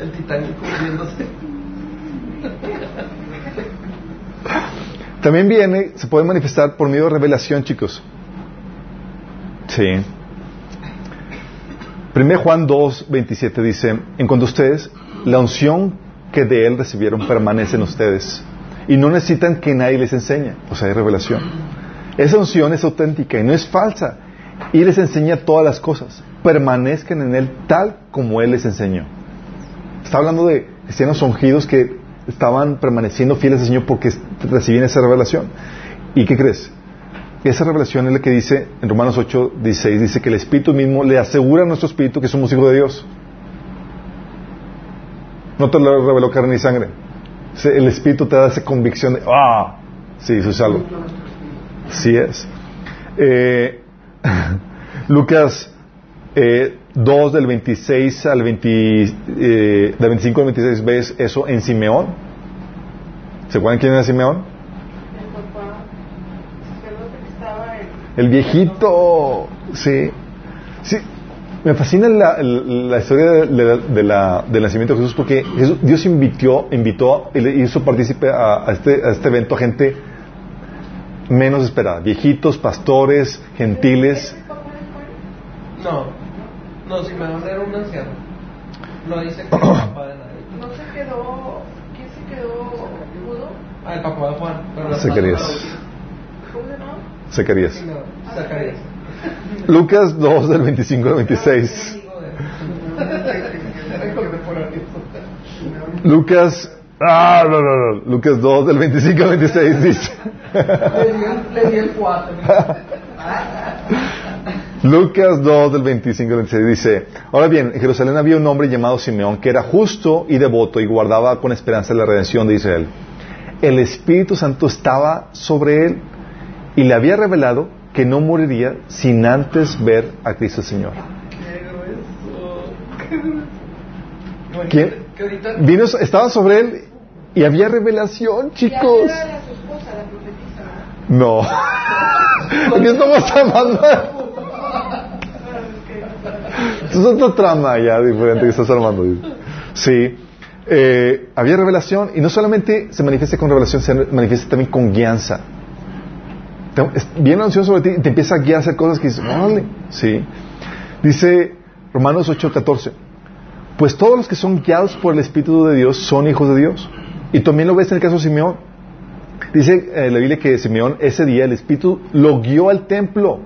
Speaker 3: El Titanic hundiéndose.
Speaker 1: También viene, se puede manifestar por medio de revelación, chicos. Sí. 1 Juan 2, 27 dice, en cuanto a ustedes, la unción que de Él recibieron permanece en ustedes y no necesitan que nadie les enseñe, o sea, hay revelación. Esa unción es auténtica y no es falsa y les enseña todas las cosas. Permanezcan en Él tal como Él les enseñó. Está hablando de cristianos ungidos que estaban permaneciendo fieles al Señor porque recibían esa revelación. ¿Y qué crees? Esa revelación es la que dice en Romanos 8, 16, dice que el Espíritu mismo le asegura a nuestro Espíritu que somos hijos de Dios. No te lo reveló carne ni sangre. El Espíritu te da esa convicción de, ah, sí, soy salvo. Sí es. Eh, Lucas eh, 2 del 26 al 20, eh, del 25 al 26 ves eso en Simeón. ¿Se acuerdan quién era Simeón?
Speaker 4: El papá, recuerdo que estaba el,
Speaker 1: El viejito, sí. Sí, me fascina la, la historia de, de- de la- del nacimiento de Jesús porque Jesús- Dios invitó, invitó y le hizo partícipe a, a este, a este evento a gente menos esperada. Viejitos, pastores, gentiles.
Speaker 3: No, no, si me van a dar un anciano. No dice que el papá de nadie.
Speaker 4: No se quedó. ¿Quién se quedó mudo?
Speaker 3: Ah, el papá de Juan. Pero
Speaker 1: Zacarías.
Speaker 4: ¿Cómo se llama?
Speaker 1: Zacarías.
Speaker 3: Sí, no, Zacarías.
Speaker 1: Lucas 2 del 25 al 26.
Speaker 3: Amigo de- Era contemporáneo.
Speaker 1: Lucas, ah, no, no, no. Lucas 2 del 25 al 26 dice.
Speaker 3: Le di el- Le di el 4.
Speaker 1: Lucas 2 del 25 al 26 dice, ahora bien, en Jerusalén había un hombre llamado Simeón que era justo y devoto y guardaba con esperanza la redención de Israel. El Espíritu Santo estaba sobre él y le había revelado que no moriría sin antes ver a Cristo el Señor. ¿Quién? Vino, estaba sobre él y había revelación, chicos. No. Aquí estamos armando. Es otra trama ya diferente que estás armando. Sí. Eh, había revelación y no solamente se manifiesta con revelación, se manifiesta también con guianza. Viene unción sobre ti y te empieza a guiar a hacer cosas que dices, órale. Sí. Dice Romanos 8:14. Pues todos los que son guiados por el Espíritu de Dios son hijos de Dios. Y también lo ves en el caso de Simeón. Dice eh, la Biblia que Simeón ese día el Espíritu lo guió al templo.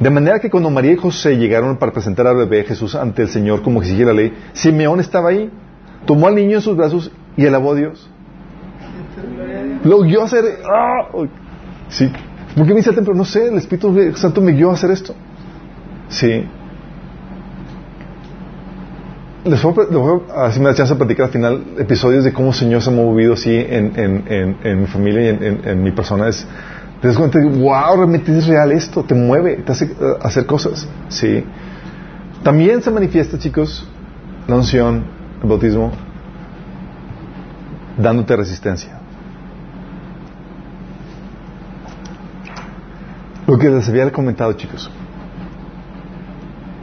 Speaker 1: De manera que cuando María y José llegaron para presentar al bebé Jesús ante el Señor como exigía la ley, Simeón estaba ahí, tomó al niño en sus brazos y alabó a Dios. Lo guió a hacer... ¡Ah! Sí. ¿Por qué me dice al templo? No sé, el Espíritu Santo me guió a hacer esto. Sí. Les voy, a- les voy a, así me da chance de platicar al final episodios de cómo el Señor se ha movido así en, en, mi familia y en mi persona. Es, te das cuenta wow, realmente es real esto, te mueve, te hace eh, hacer cosas. Sí. También se manifiesta, chicos, la unción, el bautismo, dándote resistencia. Lo que les había comentado, chicos.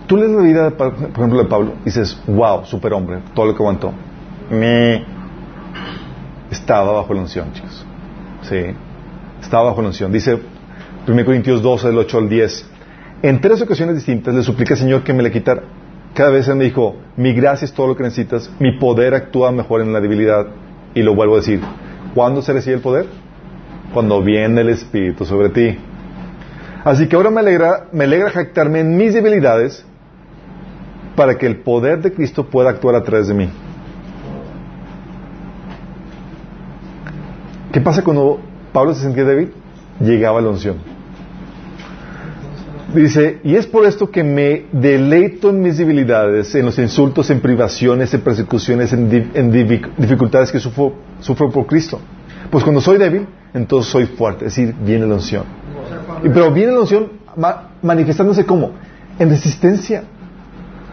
Speaker 1: Tú lees la vida, por ejemplo, de Pablo y dices, wow, superhombre, todo lo que aguantó. Me estaba bajo la unción, chicos. Sí, estaba bajo la unción. Dice 1 Corintios 12, del 8 al 10. En tres ocasiones distintas le supliqué al Señor que me le quitara. Cada vez Él me dijo, mi gracia es todo lo que necesitas, mi poder actúa mejor en la debilidad. Y lo vuelvo a decir, ¿cuándo se recibe el poder? Cuando viene el Espíritu sobre ti. Así que ahora me alegra, me alegra jactarme en mis debilidades para que el poder de Cristo pueda actuar a través de mí. ¿Qué pasa cuando Pablo se sentía débil? Llegaba la unción. Dice, y es por esto que me deleito en mis debilidades, en los insultos, en privaciones, en persecuciones, en, dificultades que sufro, por Cristo. Pues cuando soy débil, entonces soy fuerte, es decir, viene la unción. Y, pero viene la unción manifestándose como en resistencia.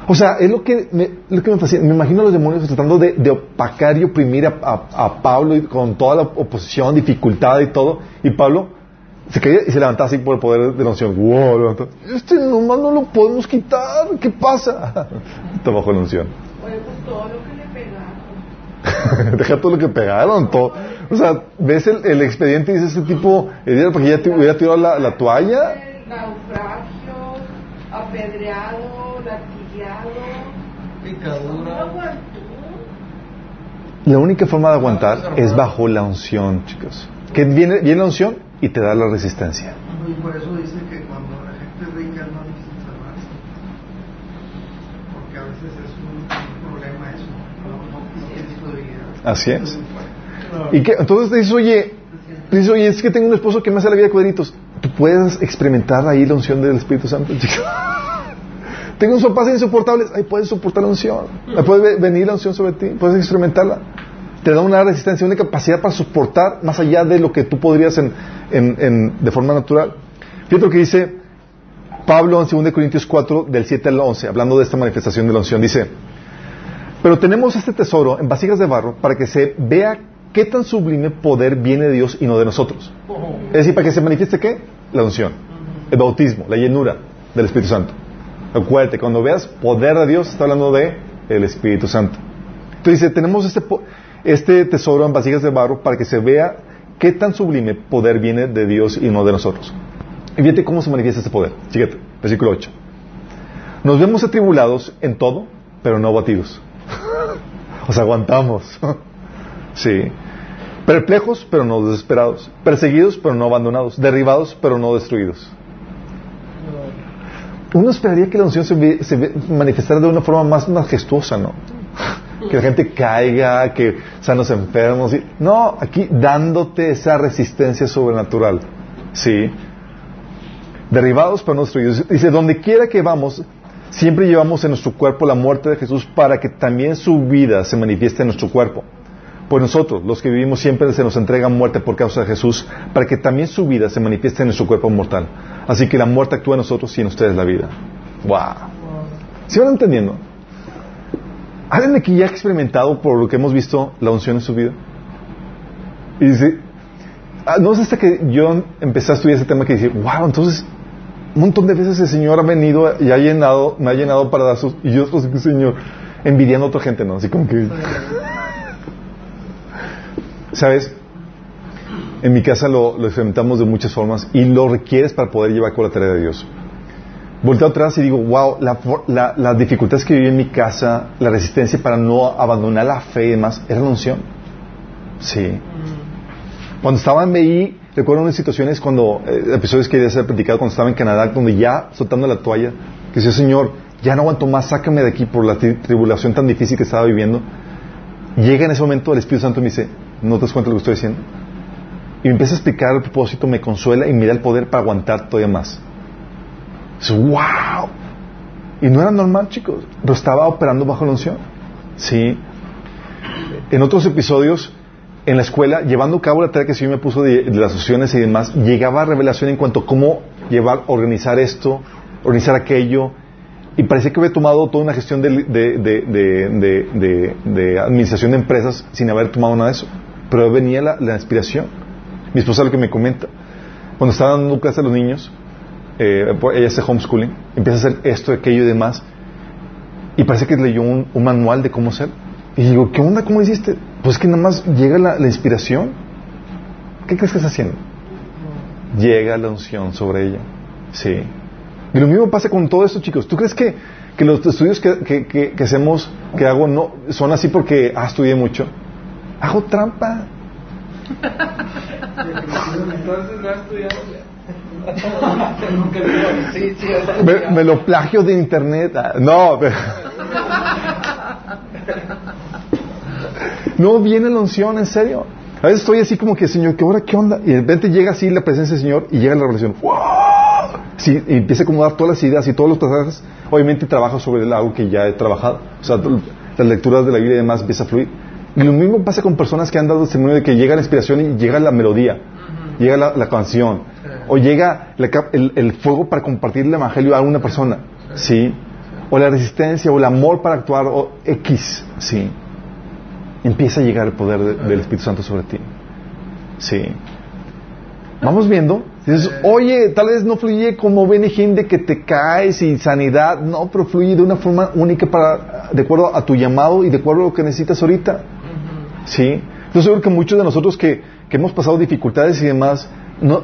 Speaker 1: O sea, es lo que me, lo que me fascina. Me imagino a los demonios tratando de, opacar y oprimir a, Pablo y con toda la oposición, dificultad y todo. Y Pablo se caía y se levantaba así por el poder de la unción. ¡Wow! Este nomás no lo podemos quitar. ¿Qué pasa? Está bajo la unción.
Speaker 4: Oye, pues todo lo que le pegaron.
Speaker 1: Deja todo lo que pegaron. Todo. O sea, ves el, el expediente y dice ese tipo, porque ya te hubiera tirado la, la toalla.
Speaker 4: Naufragio, apedreado,
Speaker 1: la única forma de aguantar es bajo la unción, chicos. Que viene, viene la unción y te da la resistencia.
Speaker 6: Y por eso dice que cuando la gente es rica no necesita salvarse. Porque a veces es un problema eso. No,
Speaker 1: Así es. Y que entonces te dices, oye, dices, oye, es que tengo un esposo que me hace la vida de cuadritos. Tú puedes experimentar ahí la unción del Espíritu Santo, chicos. Tengo un papás insoportables, ahí puedes soportar la unción. Ahí puede venir la unción sobre ti, puedes experimentarla. Te da una resistencia, una capacidad para soportar más allá de lo que tú podrías en, de forma natural. Fíjate lo que dice Pablo en 2 Corintios 4, del 7 al 11, hablando de esta manifestación de la unción. Dice, pero tenemos este tesoro en vasijas de barro para que se vea qué tan sublime poder viene de Dios y no de nosotros. Es decir, para que se manifieste qué? La unción, el bautismo, la llenura del Espíritu Santo. Acuérdate, cuando veas poder de Dios, está hablando de el Espíritu Santo. Entonces dice, tenemos este, este tesoro en vasijas de barro para que se vea qué tan sublime poder viene de Dios y no de nosotros. Y fíjate cómo se manifiesta este poder. Fíjate, versículo 8. Nos vemos atribulados en todo, pero no abatidos. o aguantamos. sí. Perplejos, pero no desesperados. Perseguidos, pero no abandonados. Derribados, pero no destruidos uno esperaría que la unción se, manifestara de una forma más majestuosa, ¿no? Que la gente caiga, que sanos enfermos. Y, no, aquí dándote esa resistencia sobrenatural. Sí. Derribados pero no destruidos. Dice, donde quiera que vamos, siempre llevamos en nuestro cuerpo la muerte de Jesús para que también su vida se manifieste en nuestro cuerpo. Pues nosotros, los que vivimos, siempre se nos entrega muerte por causa de Jesús, para que también su vida se manifieste en nuestro cuerpo mortal. Así que la muerte actúa en nosotros y en ustedes la vida. ¡Wow! ¿Sí van entendiendo? ¿Alguien aquí ya ha experimentado, por lo que hemos visto, la unción en su vida? Y dice, ah, no sé hasta que yo empecé a estudiar ese tema que dice, wow, entonces un montón de veces el Señor ha venido y ha llenado, me ha llenado para dar sus... Y yo, Señor, envidiando a otra gente, ¿no? Así como que... ¿Sabes? En mi casa lo, experimentamos de muchas formas y lo requieres para poder llevar con la tarea de Dios. Volteo atrás y digo, wow, las dificultades que viví en mi casa, la resistencia para no abandonar la fe y demás, era unción. Sí. Cuando estaba en BI, recuerdo unas situaciones cuando, eh, episodios que ya se platicado cuando estaba en Canadá, donde ya soltando la toalla, que decía, Señor, ya no aguanto más, sácame de aquí por la tribulación tan difícil que estaba viviendo. Llega en ese momento el Espíritu Santo y me dice, ¿no te das cuenta de lo que estoy diciendo? Y me empieza a explicar el propósito, me consuela y me da el poder para aguantar todavía más. ¡Wow! Y no era normal, chicos, pero estaba operando bajo la unción. Sí. En otros episodios, en la escuela, llevando a cabo la tarea que sí me puso de, las opciones y demás, llegaba a revelación en cuanto a cómo llevar, organizar esto, organizar aquello, y parecía que había tomado toda una gestión de, de, administración de empresas sin haber tomado nada de eso. Pero venía la, inspiración. Mi esposa lo que me comenta, cuando estaba dando clase a los niños, eh, ella hace homeschooling, empieza a hacer esto, aquello y demás, y parece que leyó un, manual de cómo hacer. Y digo, ¿qué onda? ¿Cómo hiciste? Pues que nada más llega la, inspiración. ¿Qué crees que está haciendo? llega la unción sobre ella. Sí. Y lo mismo pasa con todo esto, chicos. ¿Tú crees que, que los estudios que, que, que, que hacemos, que hago, no son así porque ah, estudié mucho? Hago trampa.
Speaker 5: Entonces no estudiado
Speaker 1: Me, me lo plagio de internet. Ah, No, pero- no viene la unción, en serio. A veces estoy así como que, Señor, ¿qué hora, qué onda? Y de repente llega así la presencia del Señor y llega la revelación. ¡Wow! Sí, y empieza a acomodar todas las ideas y todos los pasajes. Obviamente trabajo sobre el algo que ya he trabajado. O sea, las lecturas de la Biblia y demás empieza a fluir. Y lo mismo pasa con personas que han dado testimonio de que llega la inspiración y llega la melodía, llega la, la canción, o llega la el, el fuego para compartir el evangelio a una persona, ¿sí? O la resistencia, o el amor para actuar, o X, ¿sí? Empieza a llegar el poder de- del Espíritu Santo sobre ti, ¿sí? Vamos viendo. Dices, oye, tal vez no fluye como Benigín de que te caes y sanidad. No, pero fluye de una forma única para, de acuerdo a tu llamado y de acuerdo a lo que necesitas ahorita. ¿Sí? Yo seguro que muchos de nosotros que, que hemos pasado dificultades y demás, no,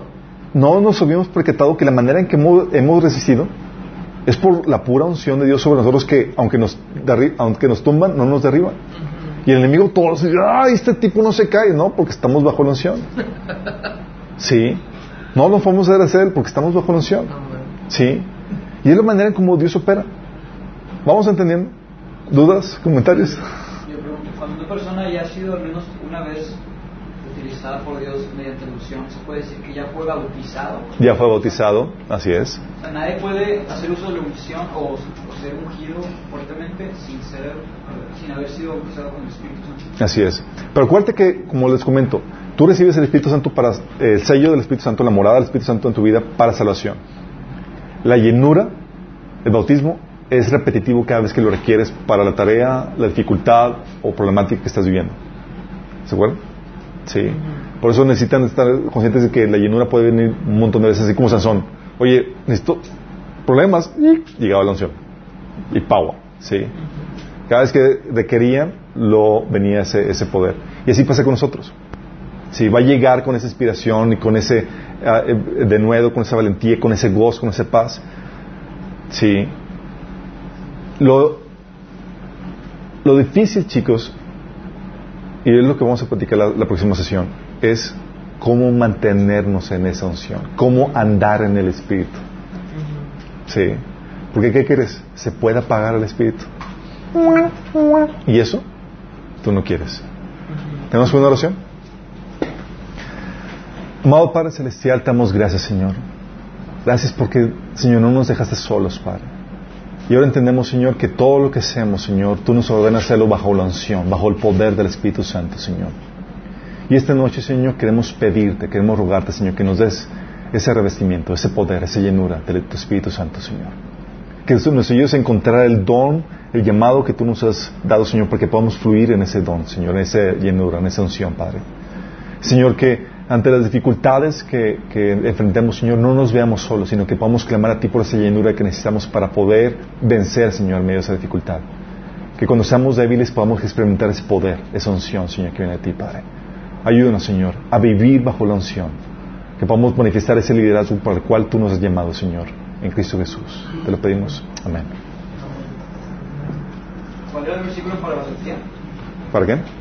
Speaker 1: no nos habíamos percatado que la manera en que hemos, hemos resistido es por la pura unción de Dios sobre nosotros que, aunque nos, derri- aunque nos tumban, no nos derriban. Y el enemigo todos dice, ay, este tipo no se cae, no, porque estamos bajo la unción. Sí. No lo podemos hacer él porque estamos bajo la unción. Sí. Y es la manera en como Dios opera. ¿Vamos entendiendo? ¿Dudas? ¿Comentarios?
Speaker 7: Cuando una persona ya ha sido al menos una vez utilizada por Dios mediante la unción, ¿se puede decir que ya fue bautizado?
Speaker 1: Ya fue bautizado, así es.
Speaker 7: O sea, nadie puede hacer uso de la unción o, o ser ungido fuertemente sin ser, sin haber sido bautizado con el Espíritu Santo.
Speaker 1: Así es. Pero acuérdate que, como les comento, tú recibes el Espíritu Santo para eh, el sello del Espíritu Santo, la morada del Espíritu Santo en tu vida para salvación. La llenura, el bautismo, es repetitivo cada vez que lo requieres para la tarea, la dificultad o problemática que estás viviendo. ¿Se acuerdan? Sí. Por eso necesitan estar conscientes de que la llenura puede venir un montón de veces, así como Sansón. Oye, necesito problemas y llegaba la unción. Y power. Sí. Cada vez que requerían, lo venía ese, ese poder. Y así pasa con nosotros. Sí, va a llegar con esa inspiración y con ese eh, denuedo, con esa valentía, con ese gozo, con esa paz. Sí. Lo, lo difícil, chicos, y es lo que vamos a platicar la, la próxima sesión, es cómo mantenernos en esa unción, cómo andar en el Espíritu. Sí. Porque, ¿qué quieres? Se puede apagar el Espíritu. ¿Y eso? Tú no quieres. ¿Tenemos una oración? Amado Padre Celestial, te damos gracias, Señor. Gracias porque, Señor, no nos dejaste solos, Padre. Y ahora entendemos, Señor, que todo lo que hacemos, Señor, tú nos ordenas hacerlo bajo la unción, bajo el poder del Espíritu Santo, Señor. Y esta noche, Señor, queremos pedirte, queremos rogarte, Señor, que nos des ese revestimiento, ese poder, esa llenura de tu Espíritu Santo, Señor. Que nos ayudes a encontrar el don, el llamado que tú nos has dado, Señor, para que podamos fluir en ese don, Señor, en esa llenura, en esa unción, Padre. Señor, que ante las dificultades que, que enfrentemos, Señor, no nos veamos solos, sino que podamos clamar a ti por esa llenura que necesitamos para poder vencer, Señor, en medio de esa dificultad. Que cuando seamos débiles podamos experimentar ese poder, esa unción, Señor, que viene de ti, Padre. Ayúdanos, Señor, a vivir bajo la unción. Que podamos manifestar ese liderazgo por el cual tú nos has llamado, Señor, en Cristo Jesús. Te lo pedimos. Amén.
Speaker 7: ¿Cuál era el versículo para la?
Speaker 1: ¿Para qué?